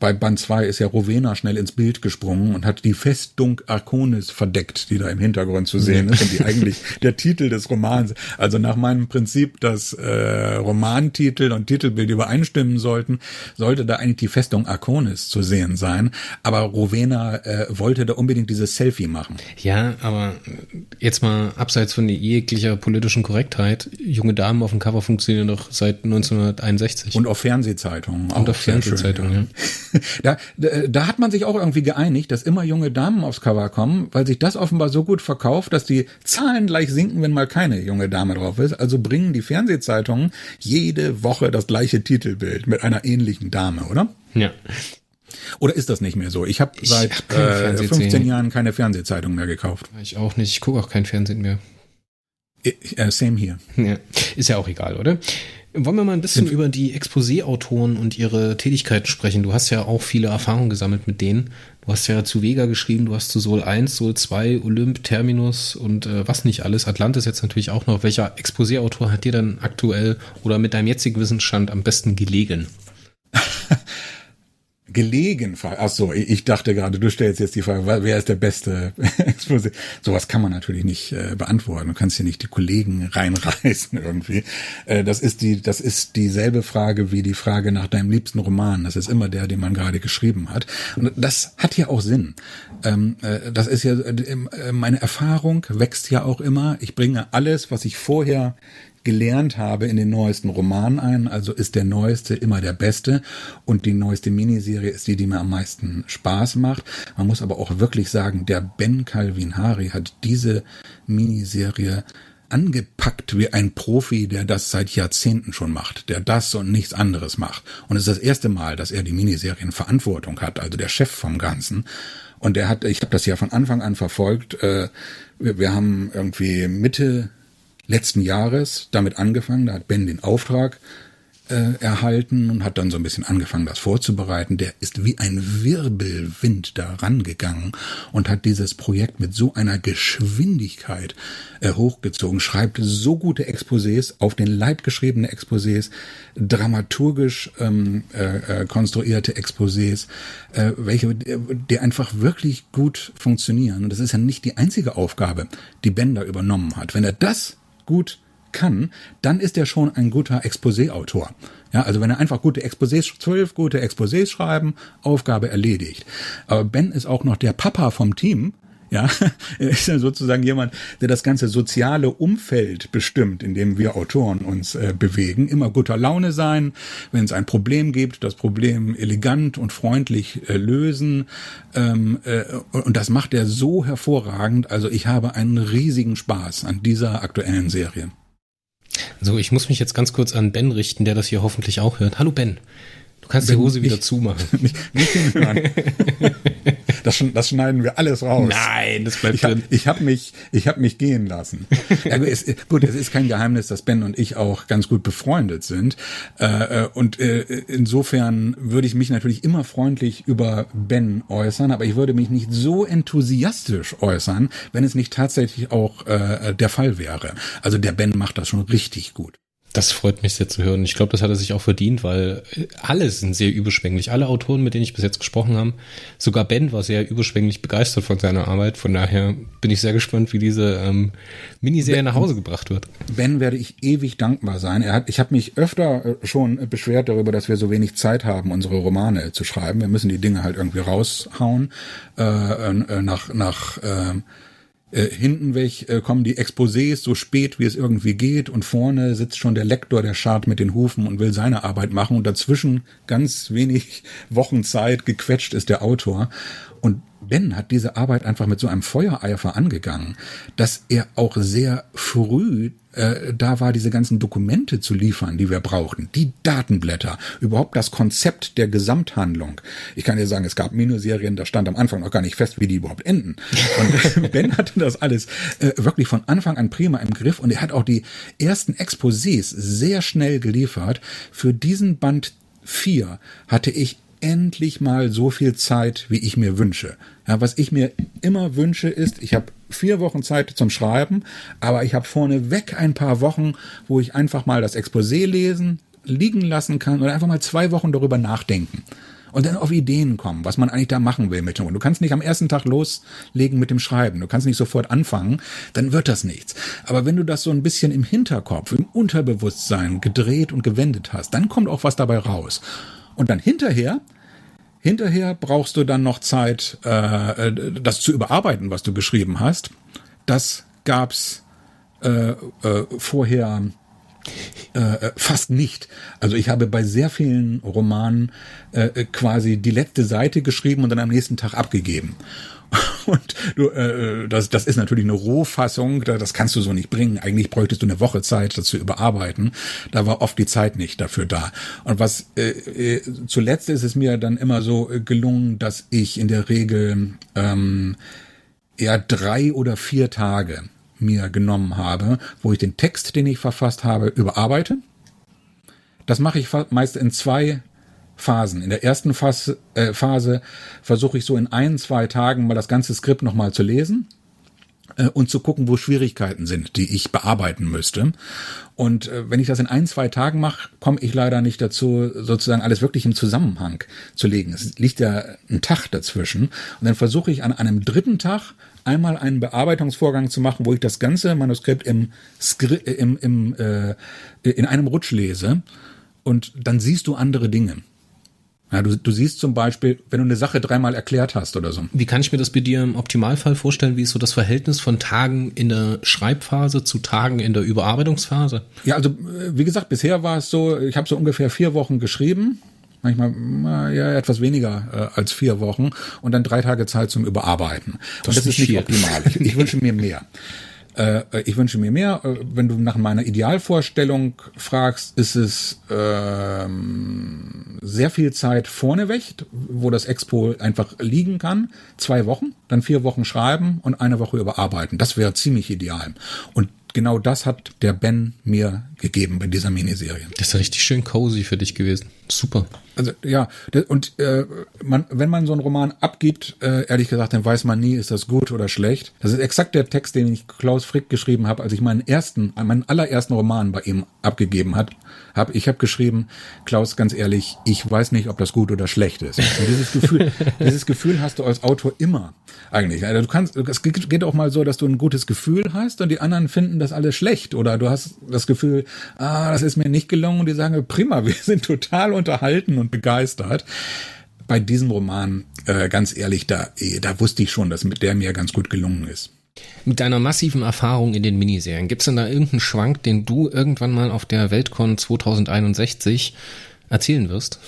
bei Band 2 ist ja Rowena schnell ins Bild gesprungen und hat die Festung Arconis verdeckt, die da im Hintergrund zu sehen ist und die eigentlich [LAUGHS] der Titel des Romans. Also nach meinem Prinzip, dass äh, Romantitel und Titelbild übereinstimmen sollten, sollte da eigentlich die Festung Arconis zu sehen sein. Aber Rowena äh, wollte da unbedingt dieses Selfie machen. Ja, aber jetzt mal abseits von jeglicher politischen Korrektheit, junge Damen auf dem Cover funktionieren doch seit 1961. Und auf Fernsehzeitungen. Und auf Fernsehzeitungen, ja. [LAUGHS] [LAUGHS] da, da, hat man sich auch irgendwie geeinigt, dass immer junge Damen aufs Cover kommen, weil sich das offenbar so gut verkauft, dass die Zahlen gleich sinken, wenn mal keine junge Dame drauf ist. Also bringen die Fernsehzeitungen jede Woche das gleiche Titelbild mit einer ähnlichen Dame, oder? Ja. Oder ist das nicht mehr so? Ich habe seit hab äh, 15 Jahren keine Fernsehzeitung mehr gekauft. Ich auch nicht. Ich gucke auch kein Fernsehen mehr. Äh, same hier. Ja. Ist ja auch egal, oder? Wollen wir mal ein bisschen über die Exposé-Autoren und ihre Tätigkeiten sprechen? Du hast ja auch viele Erfahrungen gesammelt mit denen. Du hast ja zu Vega geschrieben, du hast zu Sol 1, Sol 2, Olymp, Terminus und äh, was nicht alles. Atlantis jetzt natürlich auch noch. Welcher Exposé-Autor hat dir dann aktuell oder mit deinem jetzigen Wissensstand am besten gelegen? [LAUGHS] gelegen. Ach so, ich dachte gerade, du stellst jetzt die Frage, wer ist der beste [LAUGHS] Exposé? Sowas kann man natürlich nicht äh, beantworten. Du kannst hier nicht die Kollegen reinreißen [LAUGHS] irgendwie. Äh, das ist die, das ist dieselbe Frage wie die Frage nach deinem liebsten Roman. Das ist immer der, den man gerade geschrieben hat. Und das hat ja auch Sinn. Ähm, äh, das ist ja, äh, meine Erfahrung wächst ja auch immer. Ich bringe alles, was ich vorher gelernt habe in den neuesten Roman ein. Also ist der neueste immer der beste und die neueste Miniserie ist die, die mir am meisten Spaß macht. Man muss aber auch wirklich sagen, der Ben Calvin Hari hat diese Miniserie angepackt wie ein Profi, der das seit Jahrzehnten schon macht, der das und nichts anderes macht. Und es ist das erste Mal, dass er die Miniserien Verantwortung hat, also der Chef vom Ganzen. Und er hat, ich habe das ja von Anfang an verfolgt. Äh, wir, wir haben irgendwie Mitte letzten Jahres damit angefangen. Da hat Ben den Auftrag äh, erhalten und hat dann so ein bisschen angefangen, das vorzubereiten. Der ist wie ein Wirbelwind da rangegangen und hat dieses Projekt mit so einer Geschwindigkeit äh, hochgezogen, schreibt so gute Exposés, auf den Leib geschriebene Exposés, dramaturgisch ähm, äh, äh, konstruierte Exposés, äh, welche, die einfach wirklich gut funktionieren. Und das ist ja nicht die einzige Aufgabe, die Ben da übernommen hat. Wenn er das gut kann, dann ist er schon ein guter Exposé-Autor. Ja, also wenn er einfach gute Exposés, zwölf gute Exposés schreiben, Aufgabe erledigt. Aber Ben ist auch noch der Papa vom Team, ja, [LAUGHS] er ist ja sozusagen jemand, der das ganze soziale Umfeld bestimmt, in dem wir Autoren uns äh, bewegen. Immer guter Laune sein, wenn es ein Problem gibt, das Problem elegant und freundlich äh, lösen. Ähm, äh, und das macht er so hervorragend. Also ich habe einen riesigen Spaß an dieser aktuellen Serie. So, ich muss mich jetzt ganz kurz an Ben richten, der das hier hoffentlich auch hört. Hallo Ben. Du kannst ben, die Hose wieder zumachen. [LAUGHS] Nicht, nicht [LAUGHS] [LAUGHS] Das, das schneiden wir alles raus. Nein, das bleibt ich hab, drin. Ich habe mich, ich habe mich gehen lassen. [LAUGHS] ja, es, gut, es ist kein Geheimnis, dass Ben und ich auch ganz gut befreundet sind. Äh, und äh, insofern würde ich mich natürlich immer freundlich über Ben äußern, aber ich würde mich nicht so enthusiastisch äußern, wenn es nicht tatsächlich auch äh, der Fall wäre. Also der Ben macht das schon richtig gut. Das freut mich sehr zu hören. Ich glaube, das hat er sich auch verdient, weil alle sind sehr überschwänglich. Alle Autoren, mit denen ich bis jetzt gesprochen habe, sogar Ben war sehr überschwänglich begeistert von seiner Arbeit. Von daher bin ich sehr gespannt, wie diese ähm, Miniserie nach Hause gebracht wird. Ben werde ich ewig dankbar sein. Er hat, ich habe mich öfter äh, schon beschwert darüber, dass wir so wenig Zeit haben, unsere Romane zu schreiben. Wir müssen die Dinge halt irgendwie raushauen äh, äh, nach nach äh, äh, hinten weg äh, kommen die Exposés so spät, wie es irgendwie geht, und vorne sitzt schon der Lektor, der schart mit den Hufen und will seine Arbeit machen, und dazwischen ganz wenig [LAUGHS] Wochen Zeit gequetscht ist der Autor. Und Ben hat diese Arbeit einfach mit so einem Feuereifer angegangen, dass er auch sehr früh äh, da war, diese ganzen Dokumente zu liefern, die wir brauchten, die Datenblätter, überhaupt das Konzept der Gesamthandlung. Ich kann dir sagen, es gab Miniserien, da stand am Anfang noch gar nicht fest, wie die überhaupt enden. Und [LAUGHS] Ben hatte das alles äh, wirklich von Anfang an prima im Griff und er hat auch die ersten Exposés sehr schnell geliefert. Für diesen Band 4 hatte ich endlich mal so viel Zeit, wie ich mir wünsche. Ja, was ich mir immer wünsche, ist, ich habe vier Wochen Zeit zum Schreiben, aber ich habe vorneweg ein paar Wochen, wo ich einfach mal das Exposé lesen, liegen lassen kann oder einfach mal zwei Wochen darüber nachdenken. und dann auf Ideen kommen, was man eigentlich da machen will mit dem. Du kannst nicht am ersten Tag loslegen mit dem Schreiben. Du kannst nicht sofort anfangen, dann wird das nichts. Aber wenn du das so ein bisschen im Hinterkopf, im Unterbewusstsein gedreht und gewendet hast, dann kommt auch was dabei raus. Und dann hinterher Hinterher brauchst du dann noch Zeit, äh, das zu überarbeiten, was du geschrieben hast. Das gab's äh, äh, vorher äh, fast nicht. Also ich habe bei sehr vielen Romanen äh, quasi die letzte Seite geschrieben und dann am nächsten Tag abgegeben. [LAUGHS] Und du, äh, das, das ist natürlich eine Rohfassung, das kannst du so nicht bringen. Eigentlich bräuchtest du eine Woche Zeit, das zu überarbeiten. Da war oft die Zeit nicht dafür da. Und was äh, äh, zuletzt ist es mir dann immer so äh, gelungen, dass ich in der Regel ähm, eher drei oder vier Tage mir genommen habe, wo ich den Text, den ich verfasst habe, überarbeite. Das mache ich meist in zwei Phasen. In der ersten Phase, äh, Phase versuche ich so in ein, zwei Tagen mal das ganze Skript nochmal zu lesen und zu gucken, wo Schwierigkeiten sind, die ich bearbeiten müsste. Und äh, wenn ich das in ein, zwei Tagen mache, komme ich leider nicht dazu, sozusagen alles wirklich im Zusammenhang zu legen. Es liegt ja ein Tag dazwischen. Und dann versuche ich an einem dritten Tag einmal einen Bearbeitungsvorgang zu machen, wo ich das ganze Manuskript im, Skri im, im äh, in einem Rutsch lese und dann siehst du andere Dinge. Ja, du, du siehst zum Beispiel, wenn du eine Sache dreimal erklärt hast oder so. Wie kann ich mir das bei dir im Optimalfall vorstellen? Wie ist so das Verhältnis von Tagen in der Schreibphase zu Tagen in der Überarbeitungsphase? Ja, also wie gesagt, bisher war es so, ich habe so ungefähr vier Wochen geschrieben manchmal ja etwas weniger äh, als vier Wochen und dann drei Tage Zeit zum Überarbeiten. Das und das ist nicht optimal. Ich, ich [LAUGHS] wünsche mir mehr. Äh, ich wünsche mir mehr. Äh, wenn du nach meiner Idealvorstellung fragst, ist es äh, sehr viel Zeit vorneweg, wo das Expo einfach liegen kann. Zwei Wochen, dann vier Wochen schreiben und eine Woche überarbeiten. Das wäre ziemlich ideal. Und genau das hat der Ben mir gegeben bei dieser Miniserie. Das ist richtig schön cozy für dich gewesen. Super. Also ja, und äh, man, wenn man so einen Roman abgibt, äh, ehrlich gesagt, dann weiß man nie, ist das gut oder schlecht. Das ist exakt der Text, den ich Klaus Frick geschrieben habe, als ich meinen ersten, meinen allerersten Roman bei ihm abgegeben hat, hab. Ich habe geschrieben, Klaus, ganz ehrlich, ich weiß nicht, ob das gut oder schlecht ist. Und dieses Gefühl, [LAUGHS] dieses Gefühl hast du als Autor immer eigentlich. Also du kannst, es geht auch mal so, dass du ein gutes Gefühl hast und die anderen finden das alles schlecht oder du hast das Gefühl, ah, das ist mir nicht gelungen und die sagen, prima, wir [LAUGHS] sind total unterhalten und begeistert. Bei diesem Roman, äh, ganz ehrlich, da, eh, da wusste ich schon, dass mit der mir ganz gut gelungen ist. Mit deiner massiven Erfahrung in den Miniserien, gibt es denn da irgendeinen Schwank, den du irgendwann mal auf der Weltcon 2061 erzählen wirst?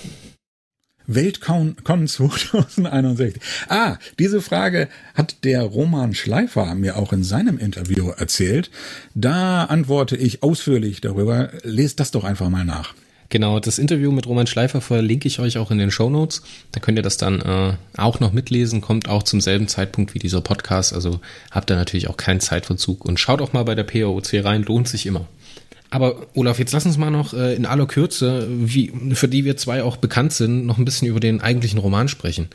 Weltcon 2061. [LAUGHS] Ah, diese Frage hat der Roman Schleifer mir auch in seinem Interview erzählt. Da antworte ich ausführlich darüber. Lest das doch einfach mal nach. Genau, das Interview mit Roman Schleifer verlinke ich euch auch in den Show Notes. Da könnt ihr das dann äh, auch noch mitlesen, kommt auch zum selben Zeitpunkt wie dieser Podcast. Also habt ihr natürlich auch keinen Zeitverzug und schaut auch mal bei der POC rein, lohnt sich immer. Aber Olaf, jetzt lass uns mal noch äh, in aller Kürze, wie, für die wir zwei auch bekannt sind, noch ein bisschen über den eigentlichen Roman sprechen.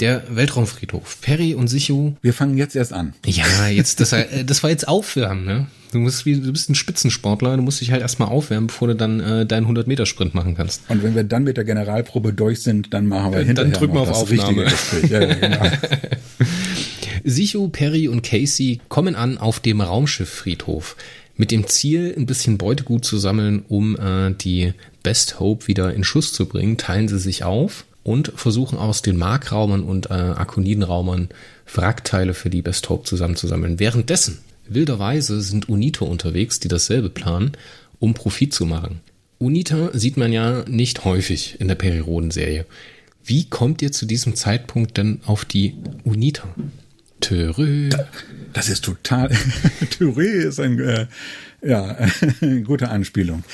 Der Weltraumfriedhof. Perry und Sichu. Wir fangen jetzt erst an. Ja, jetzt, das, äh, das war jetzt Aufwärmen, ne? Du musst wie, du bist ein Spitzensportler, du musst dich halt erstmal aufwärmen, bevor du dann äh, deinen 100-Meter-Sprint machen kannst. Und wenn wir dann mit der Generalprobe durch sind, dann machen wir ja, hinterher Dann drücken wir auf Aufnahme. Ja, ja, genau. [LAUGHS] Sichu, Perry und Casey kommen an auf dem Raumschifffriedhof mit dem Ziel, ein bisschen Beutegut zu sammeln, um äh, die Best Hope wieder in Schuss zu bringen, teilen sie sich auf und versuchen aus den Markraumern und äh, Arkonidenraumern Wrackteile für die Best Hope zusammenzusammeln. Währenddessen, wilderweise, sind Unito unterwegs, die dasselbe planen, um Profit zu machen. Unita sieht man ja nicht häufig in der Periroden-Serie. Wie kommt ihr zu diesem Zeitpunkt denn auf die Unita? Törö. Das ist total. [LAUGHS] Törö ist ein, äh, ja, [LAUGHS] gute Anspielung.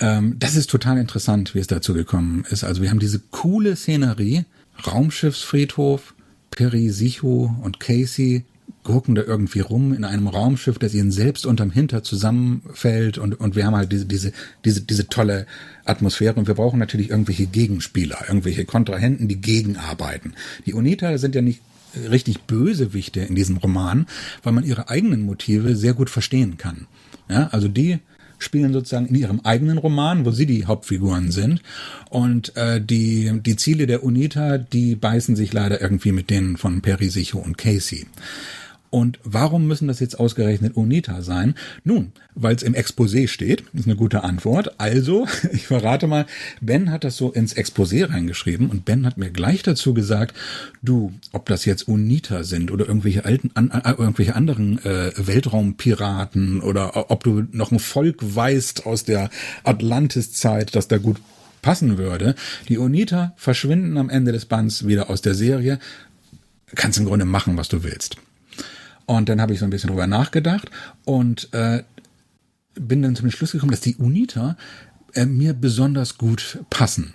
Ähm, das ist total interessant, wie es dazu gekommen ist. Also wir haben diese coole Szenerie, Raumschiffsfriedhof, Perry, Sicho und Casey gucken da irgendwie rum in einem Raumschiff, das ihnen selbst unterm Hinter zusammenfällt und, und wir haben halt diese, diese, diese, diese tolle Atmosphäre und wir brauchen natürlich irgendwelche Gegenspieler, irgendwelche Kontrahenten, die gegenarbeiten. Die Unita sind ja nicht richtig Bösewichte in diesem Roman, weil man ihre eigenen Motive sehr gut verstehen kann. Ja, also die spielen sozusagen in ihrem eigenen Roman, wo sie die Hauptfiguren sind. Und äh, die, die Ziele der UNITA, die beißen sich leider irgendwie mit denen von Perry Sicho und Casey. Und warum müssen das jetzt ausgerechnet UNITA sein? Nun, weil es im Exposé steht, ist eine gute Antwort. Also, [LAUGHS] ich verrate mal, Ben hat das so ins Exposé reingeschrieben und Ben hat mir gleich dazu gesagt, du, ob das jetzt UNITA sind oder irgendwelche alten, an, äh, irgendwelche anderen äh, Weltraumpiraten oder ob du noch ein Volk weißt aus der Atlantis-Zeit, das da gut passen würde. Die UNITA verschwinden am Ende des Bands wieder aus der Serie. Kannst im Grunde machen, was du willst. Und dann habe ich so ein bisschen drüber nachgedacht und äh, bin dann zum Schluss gekommen, dass die UNITA äh, mir besonders gut passen.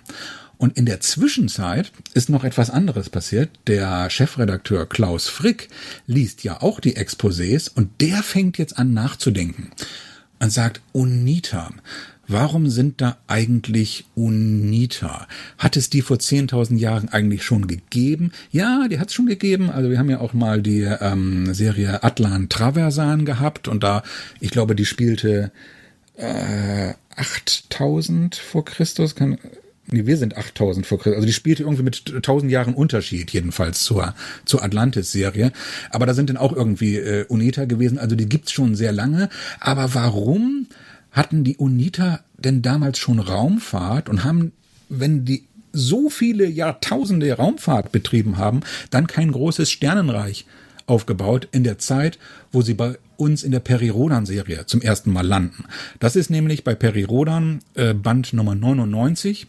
Und in der Zwischenzeit ist noch etwas anderes passiert. Der Chefredakteur Klaus Frick liest ja auch die Exposés und der fängt jetzt an nachzudenken und sagt, UNITA, Warum sind da eigentlich UNITA? Hat es die vor 10.000 Jahren eigentlich schon gegeben? Ja, die hat es schon gegeben. Also wir haben ja auch mal die ähm, Serie Atlan Traversan gehabt und da, ich glaube, die spielte äh, 8000 vor Christus. Kann, Nee, wir sind 8000 vor Christus. Also die spielte irgendwie mit 1000 Jahren Unterschied jedenfalls zur, zur Atlantis-Serie. Aber da sind dann auch irgendwie äh, UNITA gewesen. Also die gibt's schon sehr lange. Aber warum hatten die UNITA denn damals schon Raumfahrt und haben, wenn die so viele Jahrtausende Raumfahrt betrieben haben, dann kein großes Sternenreich aufgebaut in der Zeit, wo sie bei uns in der Peri-Rodan-Serie zum ersten Mal landen. Das ist nämlich bei Peri-Rodan äh, Band Nummer 99,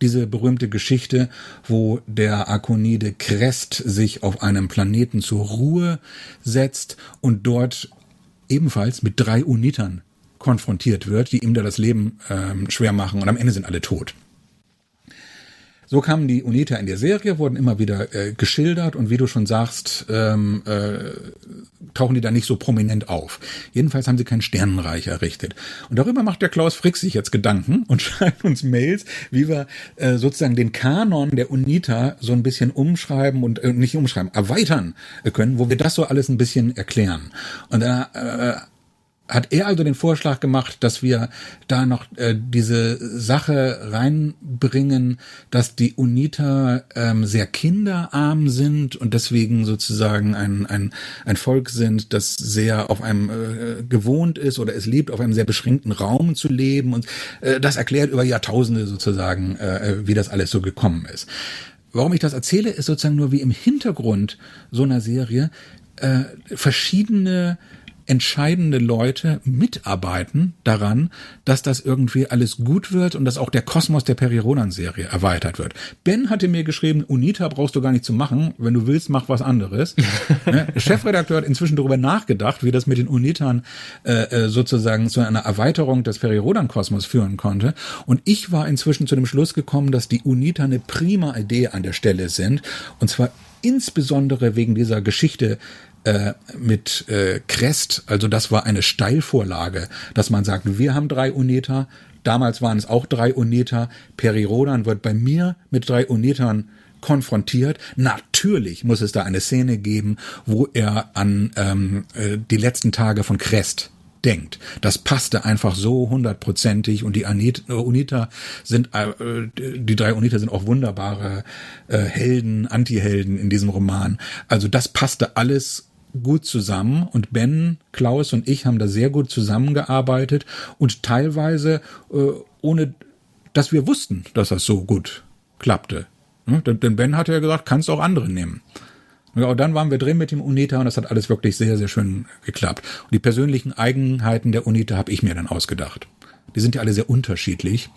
diese berühmte Geschichte, wo der Akonide Crest sich auf einem Planeten zur Ruhe setzt und dort ebenfalls mit drei Unitern konfrontiert wird, die ihm da das Leben ähm, schwer machen und am Ende sind alle tot. So kamen die UNITA in der Serie, wurden immer wieder äh, geschildert und wie du schon sagst, ähm, äh, tauchen die da nicht so prominent auf. Jedenfalls haben sie kein Sternenreich errichtet. Und darüber macht der Klaus Frick sich jetzt Gedanken [LAUGHS] und schreibt uns Mails, wie wir äh, sozusagen den Kanon der UNITA so ein bisschen umschreiben und äh, nicht umschreiben, erweitern können, wo wir das so alles ein bisschen erklären. Und da äh, hat er also den Vorschlag gemacht, dass wir da noch äh, diese Sache reinbringen, dass die Uniter ähm, sehr kinderarm sind und deswegen sozusagen ein, ein, ein Volk sind, das sehr auf einem äh, gewohnt ist oder es liebt, auf einem sehr beschränkten Raum zu leben. Und äh, das erklärt über Jahrtausende sozusagen, äh, wie das alles so gekommen ist. Warum ich das erzähle, ist sozusagen nur wie im Hintergrund so einer Serie äh, verschiedene entscheidende Leute mitarbeiten daran, dass das irgendwie alles gut wird und dass auch der Kosmos der Perironan-Serie erweitert wird. Ben hatte mir geschrieben, UNITA brauchst du gar nicht zu machen. Wenn du willst, mach was anderes. [LAUGHS] ne? Chefredakteur hat inzwischen darüber nachgedacht, wie das mit den UNITAN äh, äh, sozusagen zu einer Erweiterung des Perirodan-Kosmos führen konnte. Und ich war inzwischen zu dem Schluss gekommen, dass die UNITA eine prima Idee an der Stelle sind. Und zwar insbesondere wegen dieser Geschichte äh, mit äh, Crest, also das war eine Steilvorlage, dass man sagt, wir haben drei Uneta, damals waren es auch drei Uneta, Perirodan wird bei mir mit drei Unetern konfrontiert. Natürlich muss es da eine Szene geben, wo er an ähm, äh, die letzten Tage von Crest denkt. Das passte einfach so hundertprozentig und die Anita, Unita sind, äh, die drei Unita sind auch wunderbare äh, Helden, Antihelden in diesem Roman. Also das passte alles gut zusammen und Ben, Klaus und ich haben da sehr gut zusammengearbeitet und teilweise äh, ohne, dass wir wussten, dass das so gut klappte. Ja, denn Ben hatte ja gesagt, kannst auch andere nehmen. Ja, und dann waren wir drin mit dem UNITA und das hat alles wirklich sehr, sehr schön geklappt. Und die persönlichen Eigenheiten der UNITA habe ich mir dann ausgedacht. Die sind ja alle sehr unterschiedlich.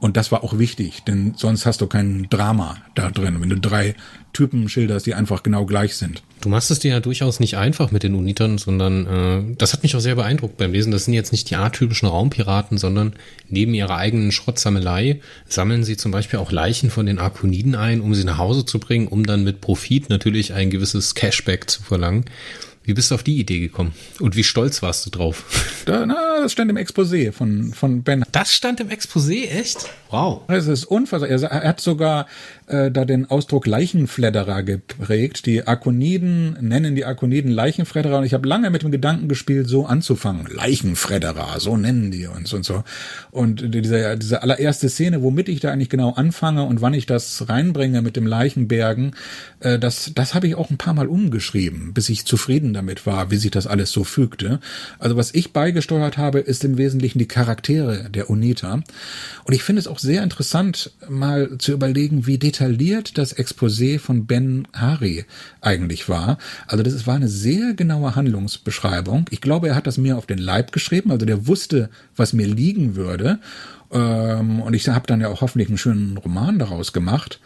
Und das war auch wichtig, denn sonst hast du kein Drama da drin, wenn du drei Typen schilderst, die einfach genau gleich sind. Du machst es dir ja durchaus nicht einfach mit den Unitern, sondern äh, das hat mich auch sehr beeindruckt beim Lesen. Das sind jetzt nicht die atypischen Raumpiraten, sondern neben ihrer eigenen Schrottsammelei sammeln sie zum Beispiel auch Leichen von den Arkoniden ein, um sie nach Hause zu bringen, um dann mit Profit natürlich ein gewisses Cashback zu verlangen. Wie bist du auf die Idee gekommen? Und wie stolz warst du drauf? Da, na, das stand im Exposé von, von Ben. Das stand im Exposé, echt? Wow. Das ist unfassbar. Er hat sogar äh, da den Ausdruck Leichenfledderer geprägt. Die Akoniden nennen die Akoniden Leichenfledderer und ich habe lange mit dem Gedanken gespielt, so anzufangen. Leichenfledderer, so nennen die uns und so. Und diese, diese allererste Szene, womit ich da eigentlich genau anfange und wann ich das reinbringe mit dem Leichenbergen, äh, das, das habe ich auch ein paar Mal umgeschrieben, bis ich zufrieden damit war, wie sich das alles so fügte. Also was ich beigesteuert habe, ist im Wesentlichen die Charaktere der Unita. Und ich finde es auch sehr interessant, mal zu überlegen, wie detailliert das Exposé von Ben Hari eigentlich war. Also das war eine sehr genaue Handlungsbeschreibung. Ich glaube, er hat das mir auf den Leib geschrieben, also der wusste, was mir liegen würde. Ähm, und ich habe dann ja auch hoffentlich einen schönen Roman daraus gemacht.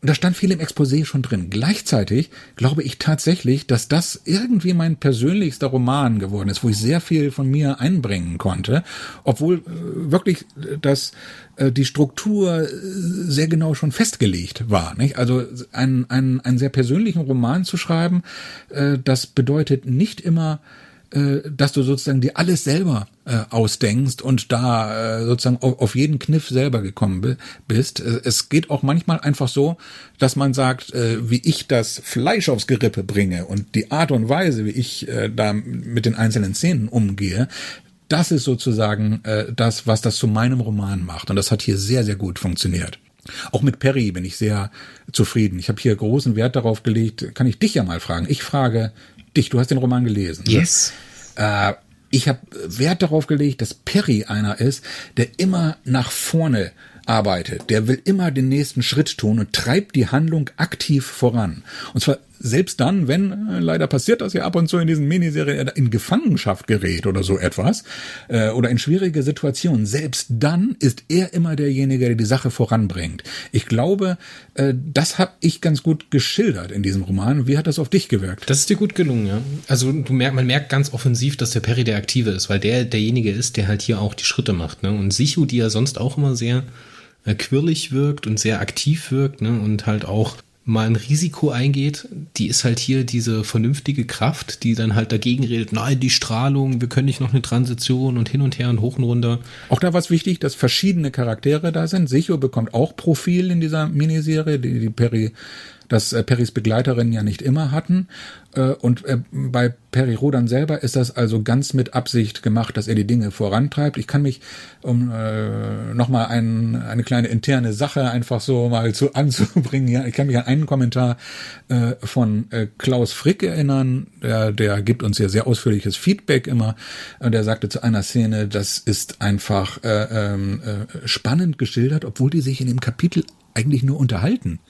Und da stand viel im Exposé schon drin. Gleichzeitig glaube ich tatsächlich, dass das irgendwie mein persönlichster Roman geworden ist, wo ich sehr viel von mir einbringen konnte, obwohl äh, wirklich äh, das äh, die Struktur sehr genau schon festgelegt war. Nicht? Also ein, ein, einen sehr persönlichen Roman zu schreiben, äh, das bedeutet nicht immer dass du sozusagen dir alles selber äh, ausdenkst und da äh, sozusagen auf, auf jeden Kniff selber gekommen bist. Äh, es geht auch manchmal einfach so, dass man sagt, äh, wie ich das Fleisch aufs Gerippe bringe und die Art und Weise, wie ich äh, da mit den einzelnen Szenen umgehe, das ist sozusagen äh, das, was das zu meinem Roman macht. Und das hat hier sehr, sehr gut funktioniert. Auch mit Perry bin ich sehr zufrieden. Ich habe hier großen Wert darauf gelegt. Kann ich dich ja mal fragen? Ich frage dich, du hast den Roman gelesen. Ne? Yes. Ne? Äh, ich habe Wert darauf gelegt, dass Perry einer ist, der immer nach vorne arbeitet. Der will immer den nächsten Schritt tun und treibt die Handlung aktiv voran. Und zwar selbst dann, wenn, äh, leider passiert das ja ab und zu in diesen Miniserien, in Gefangenschaft gerät oder so etwas, äh, oder in schwierige Situationen, selbst dann ist er immer derjenige, der die Sache voranbringt. Ich glaube, äh, das habe ich ganz gut geschildert in diesem Roman. Wie hat das auf dich gewirkt? Das ist dir gut gelungen, ja. Also du merk, man merkt ganz offensiv, dass der Perry der Aktive ist, weil der derjenige ist, der halt hier auch die Schritte macht. Ne? Und Sichu, die ja sonst auch immer sehr äh, quirlig wirkt und sehr aktiv wirkt ne? und halt auch mal ein Risiko eingeht, die ist halt hier diese vernünftige Kraft, die dann halt dagegen redet, nein, die Strahlung, wir können nicht noch eine Transition und hin und her und hoch und runter. Auch da war es wichtig, dass verschiedene Charaktere da sind. Sicho bekommt auch Profil in dieser Miniserie, die, die Peri das äh, Peris Begleiterinnen ja nicht immer hatten. Äh, und äh, bei Peri Rodan selber ist das also ganz mit Absicht gemacht, dass er die Dinge vorantreibt. Ich kann mich, um äh, nochmal ein, eine kleine interne Sache einfach so mal zu [LAUGHS] anzubringen, ja, ich kann mich an einen Kommentar äh, von äh, Klaus Frick erinnern, der, der gibt uns ja sehr ausführliches Feedback immer. Und der sagte zu einer Szene, das ist einfach äh, ähm, äh, spannend geschildert, obwohl die sich in dem Kapitel eigentlich nur unterhalten.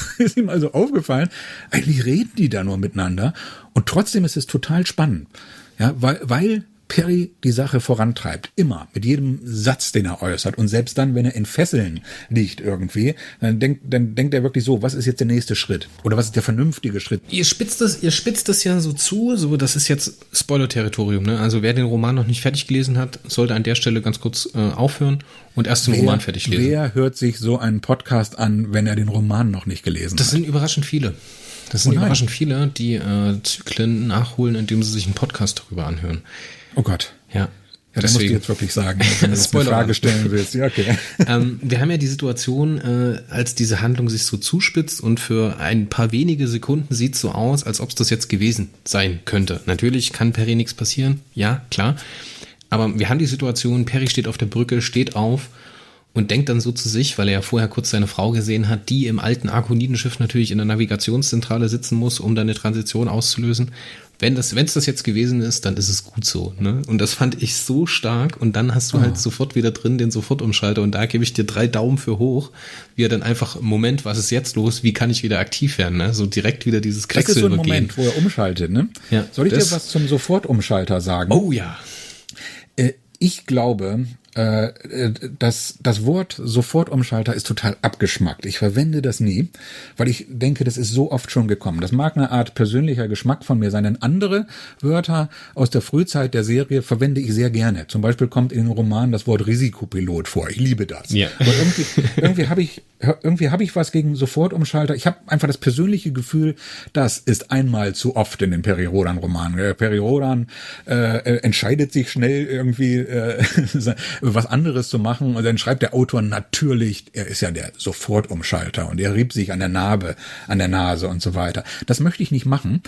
[LAUGHS] ist ihm also aufgefallen, eigentlich reden die da nur miteinander und trotzdem ist es total spannend. Ja, weil, weil Perry die Sache vorantreibt. Immer. Mit jedem Satz, den er äußert. Und selbst dann, wenn er in Fesseln liegt irgendwie, dann denkt, dann denkt er wirklich so, was ist jetzt der nächste Schritt? Oder was ist der vernünftige Schritt? Ihr spitzt das, ihr spitzt das ja so zu, so, das ist jetzt Spoiler-Territorium, ne? Also wer den Roman noch nicht fertig gelesen hat, sollte an der Stelle ganz kurz äh, aufhören und erst den wer, Roman fertig lesen. Wer hört sich so einen Podcast an, wenn er den Roman noch nicht gelesen das hat? Das sind überraschend viele. Das sind oh überraschend viele, die äh, Zyklen nachholen, indem sie sich einen Podcast darüber anhören. Oh Gott. Ja. Ja, das musst du jetzt wirklich sagen, wenn du [LAUGHS] eine Frage stellen willst. Ja, okay. [LAUGHS] ähm, wir haben ja die Situation, äh, als diese Handlung sich so zuspitzt und für ein paar wenige Sekunden sieht so aus, als ob es das jetzt gewesen sein könnte. Natürlich kann Perry nichts passieren, ja, klar. Aber wir haben die Situation, Perry steht auf der Brücke, steht auf und denkt dann so zu sich, weil er ja vorher kurz seine Frau gesehen hat, die im alten Arkonidenschiff natürlich in der Navigationszentrale sitzen muss, um dann eine Transition auszulösen wenn das, wenn es das jetzt gewesen ist, dann ist es gut so. Ne? Und das fand ich so stark. Und dann hast du halt oh. halt sofort wieder drin den Sofortumschalter. Und da gebe ich dir drei Daumen für hoch, wie er dann einfach, Moment, was ist jetzt los? Wie kann ich wieder aktiv werden? Ne? So direkt wieder dieses Kriegsel Das ist so ein Moment, wo er umschaltet. Ne? Ja, Soll ich dir was zum Sofortumschalter sagen? Oh ja. Äh, ich glaube, das, das Wort Sofortumschalter ist total abgeschmackt. Ich verwende das nie, weil ich denke, das ist so oft schon gekommen. Das mag eine Art persönlicher Geschmack von mir sein, denn andere Wörter aus der Frühzeit der Serie verwende ich sehr gerne. Zum Beispiel kommt in den Roman das Wort Risikopilot vor. Ich liebe das. Ja. Aber irgendwie, irgendwie habe ich irgendwie habe ich was gegen Sofortumschalter. Ich habe einfach das persönliche Gefühl, das ist einmal zu oft in den Peri Rodan Romanen. Peri Rodan äh, entscheidet sich schnell irgendwie äh, [LAUGHS] was anderes zu machen und dann schreibt der Autor natürlich, er ist ja der Sofortumschalter und er rieb sich an der Narbe, an der Nase und so weiter. Das möchte ich nicht machen.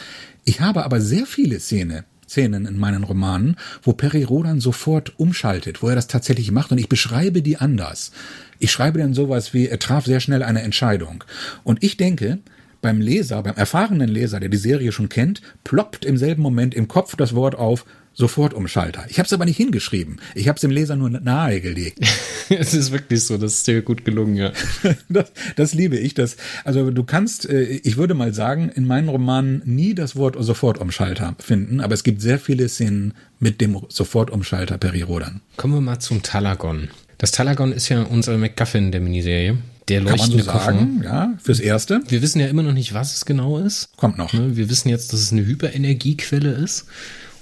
Ich habe aber sehr viele Szene, Szenen in meinen Romanen, wo Peri Rodan sofort umschaltet, wo er das tatsächlich macht und ich beschreibe die anders. Ich schreibe dann sowas wie, er traf sehr schnell eine Entscheidung. Und ich denke, beim Leser, beim erfahrenen Leser, der die Serie schon kennt, ploppt im selben Moment im Kopf das Wort auf, Sofortumschalter. Ich habe es aber nicht hingeschrieben. Ich habe es dem Leser nur nahegelegt. [LAUGHS] es ist wirklich so, das ist dir gut gelungen, ja. [LAUGHS] das, das liebe ich. Das, also du kannst, äh, ich würde mal sagen, in meinen Romanen nie das Wort Sofortumschalter finden, aber es gibt sehr viele Szenen mit dem Sofortumschalter Perirodan. Kommen wir mal zum Talagon. Das Talagon ist ja unser MacGuffin der Miniserie. Der leuchtende Kann man so sagen, Koffer. ja, fürs Erste. Wir wissen ja immer noch nicht, was es genau ist. Kommt noch. Ne, wir wissen jetzt, dass es eine Hyperenergiequelle ist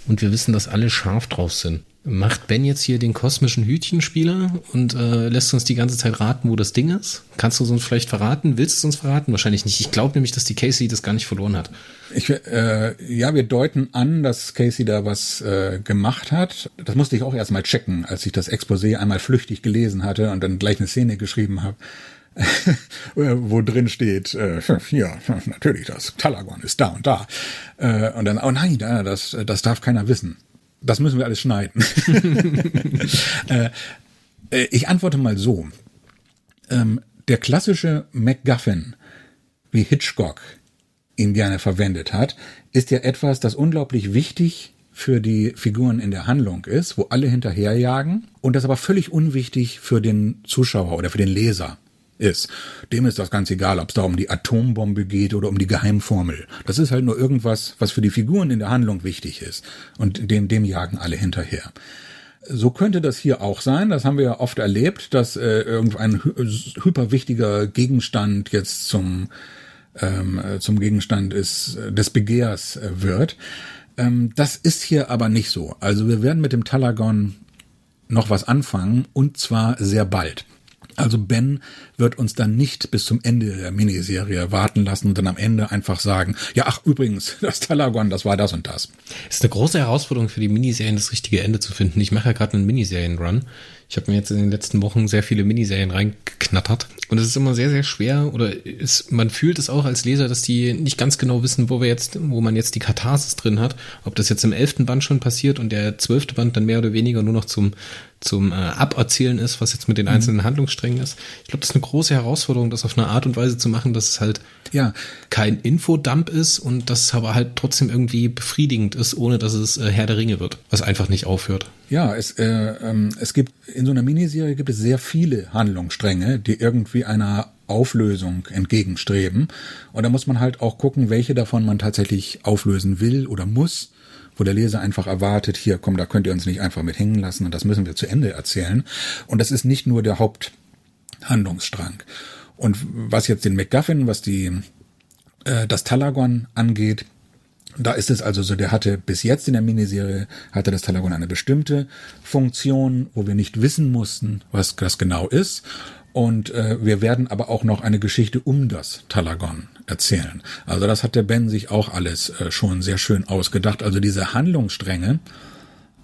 und wir wissen, dass alle scharf drauf sind. Macht Ben jetzt hier den kosmischen Hütchenspieler und äh, lässt uns die ganze Zeit raten, wo das Ding ist? Kannst du es uns vielleicht verraten? Willst du es uns verraten? Wahrscheinlich nicht. Ich glaube nämlich, dass die Casey das gar nicht verloren hat. Ich, äh, ja, wir deuten an, dass Casey da was äh, gemacht hat. Das musste ich auch erstmal checken, als ich das Exposé einmal flüchtig gelesen hatte und dann gleich eine Szene geschrieben habe. [LAUGHS] wo drin steht, äh, [LAUGHS] ja, [LAUGHS] natürlich, das Talagon ist da und da. Äh, und dann, oh nein, das, das darf keiner wissen. Das müssen wir alles schneiden. Äh, äh, ich antworte mal so. Ähm, der klassische MacGuffin, wie Hitchcock ihn gerne verwendet hat, ist ja etwas, das unglaublich wichtig für die Figuren in der Handlung ist, wo alle hinterherjagen und das aber völlig unwichtig für den Zuschauer oder für den Leser ist. Dem ist das ganz egal, ob es da um die Atombombe geht oder um die Geheimformel. Das ist halt nur irgendwas, was für die Figuren in der Handlung wichtig ist. Und dem, dem jagen alle hinterher. So könnte das hier auch sein. Das haben wir ja oft erlebt, dass äh, irgendein hyperwichtiger Gegenstand jetzt zum ähm, zum Gegenstand ist äh, des Begehrs äh, wird. Ähm, das ist hier aber nicht so. Also wir werden mit dem Talagon noch was anfangen und zwar sehr bald. Also Ben wird uns dann nicht bis zum Ende der Miniserie warten lassen und dann am Ende einfach sagen, ja, ach übrigens, [LAUGHS] das Talagon, das war das und das. Ist eine große Herausforderung für die Miniserien, das richtige Ende zu finden. Ich mache ja gerade einen Miniserien-Run. Ich habe mir jetzt in den letzten Wochen sehr viele Miniserien reingeknattert. Und es ist immer sehr, sehr schwer, oder ist, man fühlt es auch als Leser, dass die nicht ganz genau wissen, wo wir jetzt, wo man jetzt die Katharsis drin hat. Ob das jetzt im elften Band schon passiert und der zwölfte Band dann mehr oder weniger nur noch zum zum äh, Aberzählen ist, was jetzt mit den mhm. einzelnen mhm. Handlungssträngen ist. Ich glaube, das ist eine große Herausforderung, das auf eine Art und Weise zu machen, dass es halt ja. kein Infodump ist und dass es aber halt trotzdem irgendwie befriedigend ist, ohne dass es äh, Herr der Ringe wird, was einfach nicht aufhört. Ja, es, äh, ähm, es gibt in so einer Miniserie gibt es sehr viele Handlungsstränge, die irgendwie einer Auflösung entgegenstreben. Und da muss man halt auch gucken, welche davon man tatsächlich auflösen will oder muss wo der Leser einfach erwartet, hier, komm, da könnt ihr uns nicht einfach mit hängen lassen und das müssen wir zu Ende erzählen. Und das ist nicht nur der Haupthandlungsstrang. Und was jetzt den MacGuffin, was die, äh, das Talagon angeht, da ist es also so, der hatte bis jetzt in der Miniserie, hatte das Talagon eine bestimmte Funktion, wo wir nicht wissen mussten, was das genau ist. Und äh, wir werden aber auch noch eine Geschichte um das Talagon erzählen. Also das hat der Ben sich auch alles äh, schon sehr schön ausgedacht. Also diese Handlungsstränge,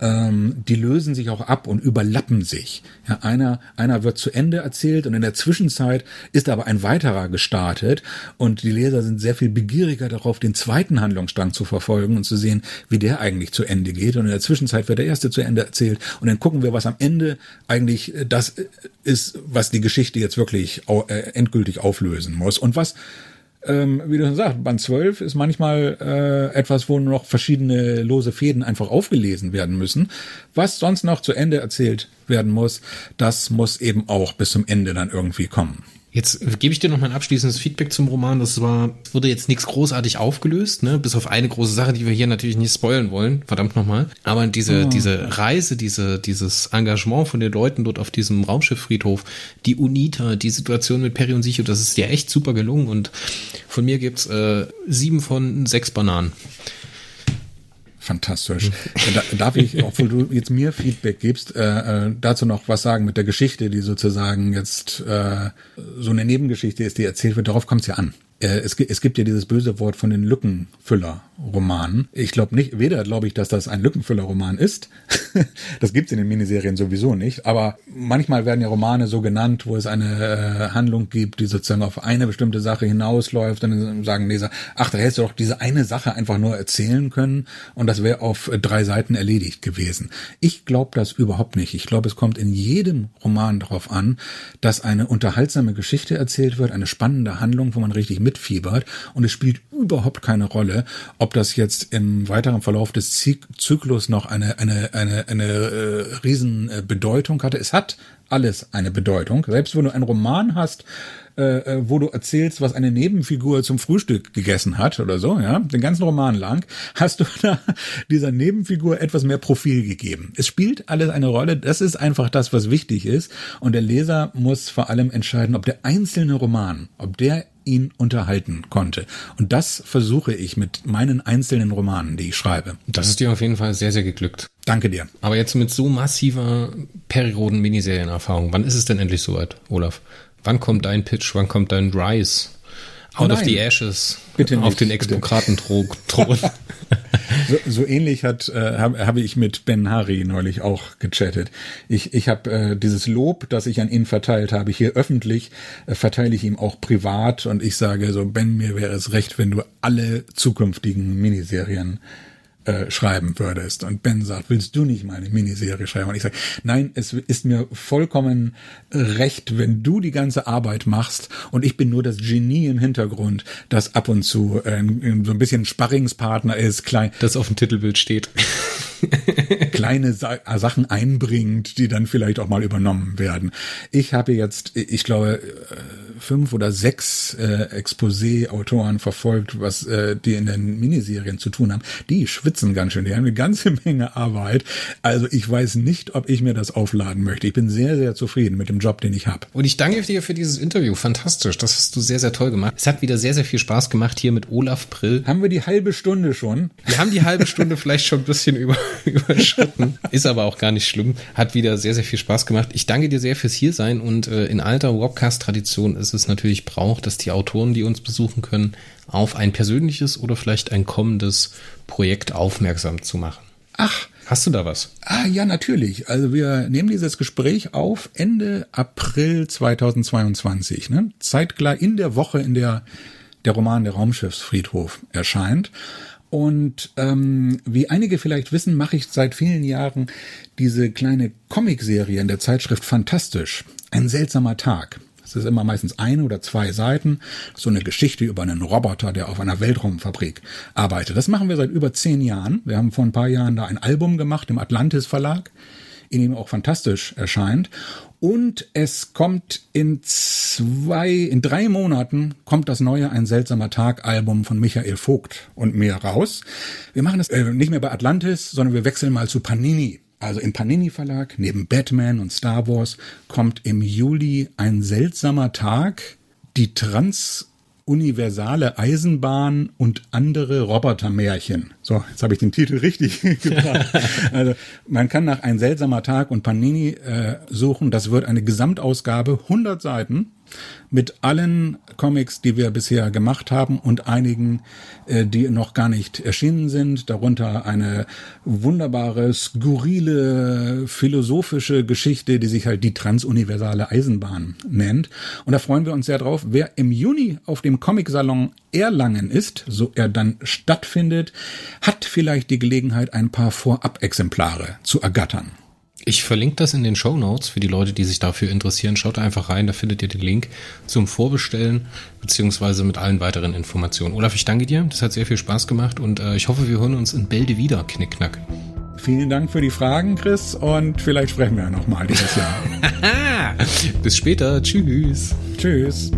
ähm, die lösen sich auch ab und überlappen sich. Ja, einer, einer wird zu Ende erzählt und in der Zwischenzeit ist aber ein weiterer gestartet und die Leser sind sehr viel begieriger darauf, den zweiten Handlungsstrang zu verfolgen und zu sehen, wie der eigentlich zu Ende geht. Und in der Zwischenzeit wird der erste zu Ende erzählt und dann gucken wir, was am Ende eigentlich äh, das ist, was die Geschichte jetzt wirklich äh, endgültig auflösen muss und was ähm, wie du schon sagst, Band 12 ist manchmal äh, etwas, wo noch verschiedene lose Fäden einfach aufgelesen werden müssen. Was sonst noch zu Ende erzählt werden muss, das muss eben auch bis zum Ende dann irgendwie kommen. Jetzt gebe ich dir noch mein abschließendes Feedback zum Roman. Das war, wurde jetzt nichts großartig aufgelöst, ne? bis auf eine große Sache, die wir hier natürlich nicht spoilen wollen. Verdammt nochmal. Aber diese, oh. diese Reise, diese, dieses Engagement von den Leuten dort auf diesem Raumschifffriedhof, die UNITA, die Situation mit Peri und Sicho, das ist dir echt super gelungen. Und von mir gibt's äh, sieben von sechs Bananen. Fantastisch. Da, darf ich, [LAUGHS] obwohl du jetzt mir Feedback gibst, äh, äh, dazu noch was sagen mit der Geschichte, die sozusagen jetzt äh, so eine Nebengeschichte ist, die erzählt wird. Darauf kommt es ja an. Äh, es, es gibt ja dieses böse Wort von den Lückenfüller-Romanen. Ich glaube nicht, weder glaube ich, dass das ein Lückenfüller-Roman ist. [LAUGHS] das gibt es in den Miniserien sowieso nicht. Aber manchmal werden ja Romane so genannt, wo es eine äh, Handlung gibt, die sozusagen auf eine bestimmte Sache hinausläuft. Dann sagen Leser, ach, da hättest du doch diese eine Sache einfach nur erzählen können und das wäre auf drei Seiten erledigt gewesen. Ich glaube das überhaupt nicht. Ich glaube, es kommt in jedem Roman darauf an, dass eine unterhaltsame Geschichte erzählt wird, eine spannende Handlung, wo man richtig mitfiebert und es spielt überhaupt keine Rolle, ob das jetzt im weiteren Verlauf des Zyklus noch eine, eine, eine, eine äh, riesen Bedeutung hatte. Es hat alles eine Bedeutung. Selbst wenn du einen Roman hast, äh, äh, wo du erzählst, was eine Nebenfigur zum Frühstück gegessen hat oder so, ja, den ganzen Roman lang, hast du [LAUGHS] da dieser Nebenfigur etwas mehr Profil gegeben. Es spielt alles eine Rolle. Das ist einfach das, was wichtig ist. Und der Leser muss vor allem entscheiden, ob der einzelne Roman, ob der ihn unterhalten konnte. Und das versuche ich mit meinen einzelnen Romanen, die ich schreibe. Das ist dir auf jeden Fall sehr, sehr geglückt. Danke dir. Aber jetzt mit so massiver Perioden-Miniserienerfahrung, wann ist es denn endlich soweit, Olaf? Wann kommt dein Pitch? Wann kommt dein Rise? Out oh of the Ashes. Bitte nicht, auf den Explokratenthron. [LAUGHS] so, so ähnlich hat äh, habe hab ich mit Ben Hari neulich auch gechattet. Ich, ich habe äh, dieses Lob, das ich an ihn verteilt habe, hier öffentlich, äh, verteile ich ihm auch privat und ich sage so, Ben, mir wäre es recht, wenn du alle zukünftigen Miniserien äh, schreiben würdest. Und Ben sagt, willst du nicht mal eine Miniserie schreiben? Und ich sage, nein, es ist mir vollkommen recht, wenn du die ganze Arbeit machst und ich bin nur das Genie im Hintergrund, das ab und zu äh, so ein bisschen Sparringspartner ist, klein. Das auf dem Titelbild steht. [LAUGHS] kleine Sa Sachen einbringt, die dann vielleicht auch mal übernommen werden. Ich habe jetzt, ich glaube, fünf oder sechs äh, Exposé-Autoren verfolgt, was äh, die in den Miniserien zu tun haben. Die schwitzen ganz schön, die haben eine ganze [LAUGHS] Menge Arbeit. Also ich weiß nicht, ob ich mir das aufladen möchte. Ich bin sehr, sehr zufrieden mit dem Job, den ich habe. Und ich danke dir für dieses Interview. Fantastisch. Das hast du sehr, sehr toll gemacht. Es hat wieder sehr, sehr viel Spaß gemacht hier mit Olaf Brill. Haben wir die halbe Stunde schon? Wir haben die halbe Stunde [LAUGHS] vielleicht schon ein bisschen über, [LAUGHS] überschritten. Ist aber auch gar nicht schlimm. Hat wieder sehr, sehr viel Spaß gemacht. Ich danke dir sehr fürs Hiersein und äh, in alter Wobcast-Tradition ist es natürlich braucht, dass die Autoren, die uns besuchen können, auf ein persönliches oder vielleicht ein kommendes Projekt aufmerksam zu machen. Ach, Hast du da was? Ah, ja, natürlich. Also wir nehmen dieses Gespräch auf Ende April 2022, ne? Zeitgleich in der Woche, in der der Roman Der Raumschiffsfriedhof erscheint. Und ähm, wie einige vielleicht wissen, mache ich seit vielen Jahren diese kleine Comicserie in der Zeitschrift Fantastisch. Ein seltsamer Tag. Es ist immer meistens eine oder zwei Seiten, so eine Geschichte über einen Roboter, der auf einer Weltraumfabrik arbeitet. Das machen wir seit über zehn Jahren. Wir haben vor ein paar Jahren da ein Album gemacht im Atlantis Verlag, in dem auch fantastisch erscheint. Und es kommt in zwei, in drei Monaten kommt das neue Ein seltsamer Tag Album von Michael Vogt und mir raus. Wir machen das äh, nicht mehr bei Atlantis, sondern wir wechseln mal zu Panini. Also im Panini Verlag, neben Batman und Star Wars, kommt im Juli ein seltsamer Tag, die transuniversale Eisenbahn und andere Robotermärchen. So, jetzt habe ich den Titel richtig [LAUGHS] gebracht. Also man kann nach ein seltsamer Tag und Panini äh, suchen. Das wird eine Gesamtausgabe, 100 Seiten mit allen Comics, die wir bisher gemacht haben und einigen, äh, die noch gar nicht erschienen sind. Darunter eine wunderbare, skurrile, philosophische Geschichte, die sich halt die transuniversale Eisenbahn nennt. Und da freuen wir uns sehr drauf. Wer im Juni auf dem Comic-Salon Erlangen ist, so er dann stattfindet, hat vielleicht die Gelegenheit, ein paar Vorab-Exemplare zu ergattern. Ich verlinke das in den Show Notes für die Leute, die sich dafür interessieren. Schaut einfach rein, da findet ihr den Link zum Vorbestellen beziehungsweise mit allen weiteren Informationen. Olaf, ich danke dir. Das hat sehr viel Spaß gemacht und äh, ich hoffe, wir hören uns in Bälde wieder, Knickknack. Vielen Dank für die Fragen, Chris, und vielleicht sprechen wir ja nochmal dieses Jahr. [LAUGHS] Bis später. Tschüss. Tschüss.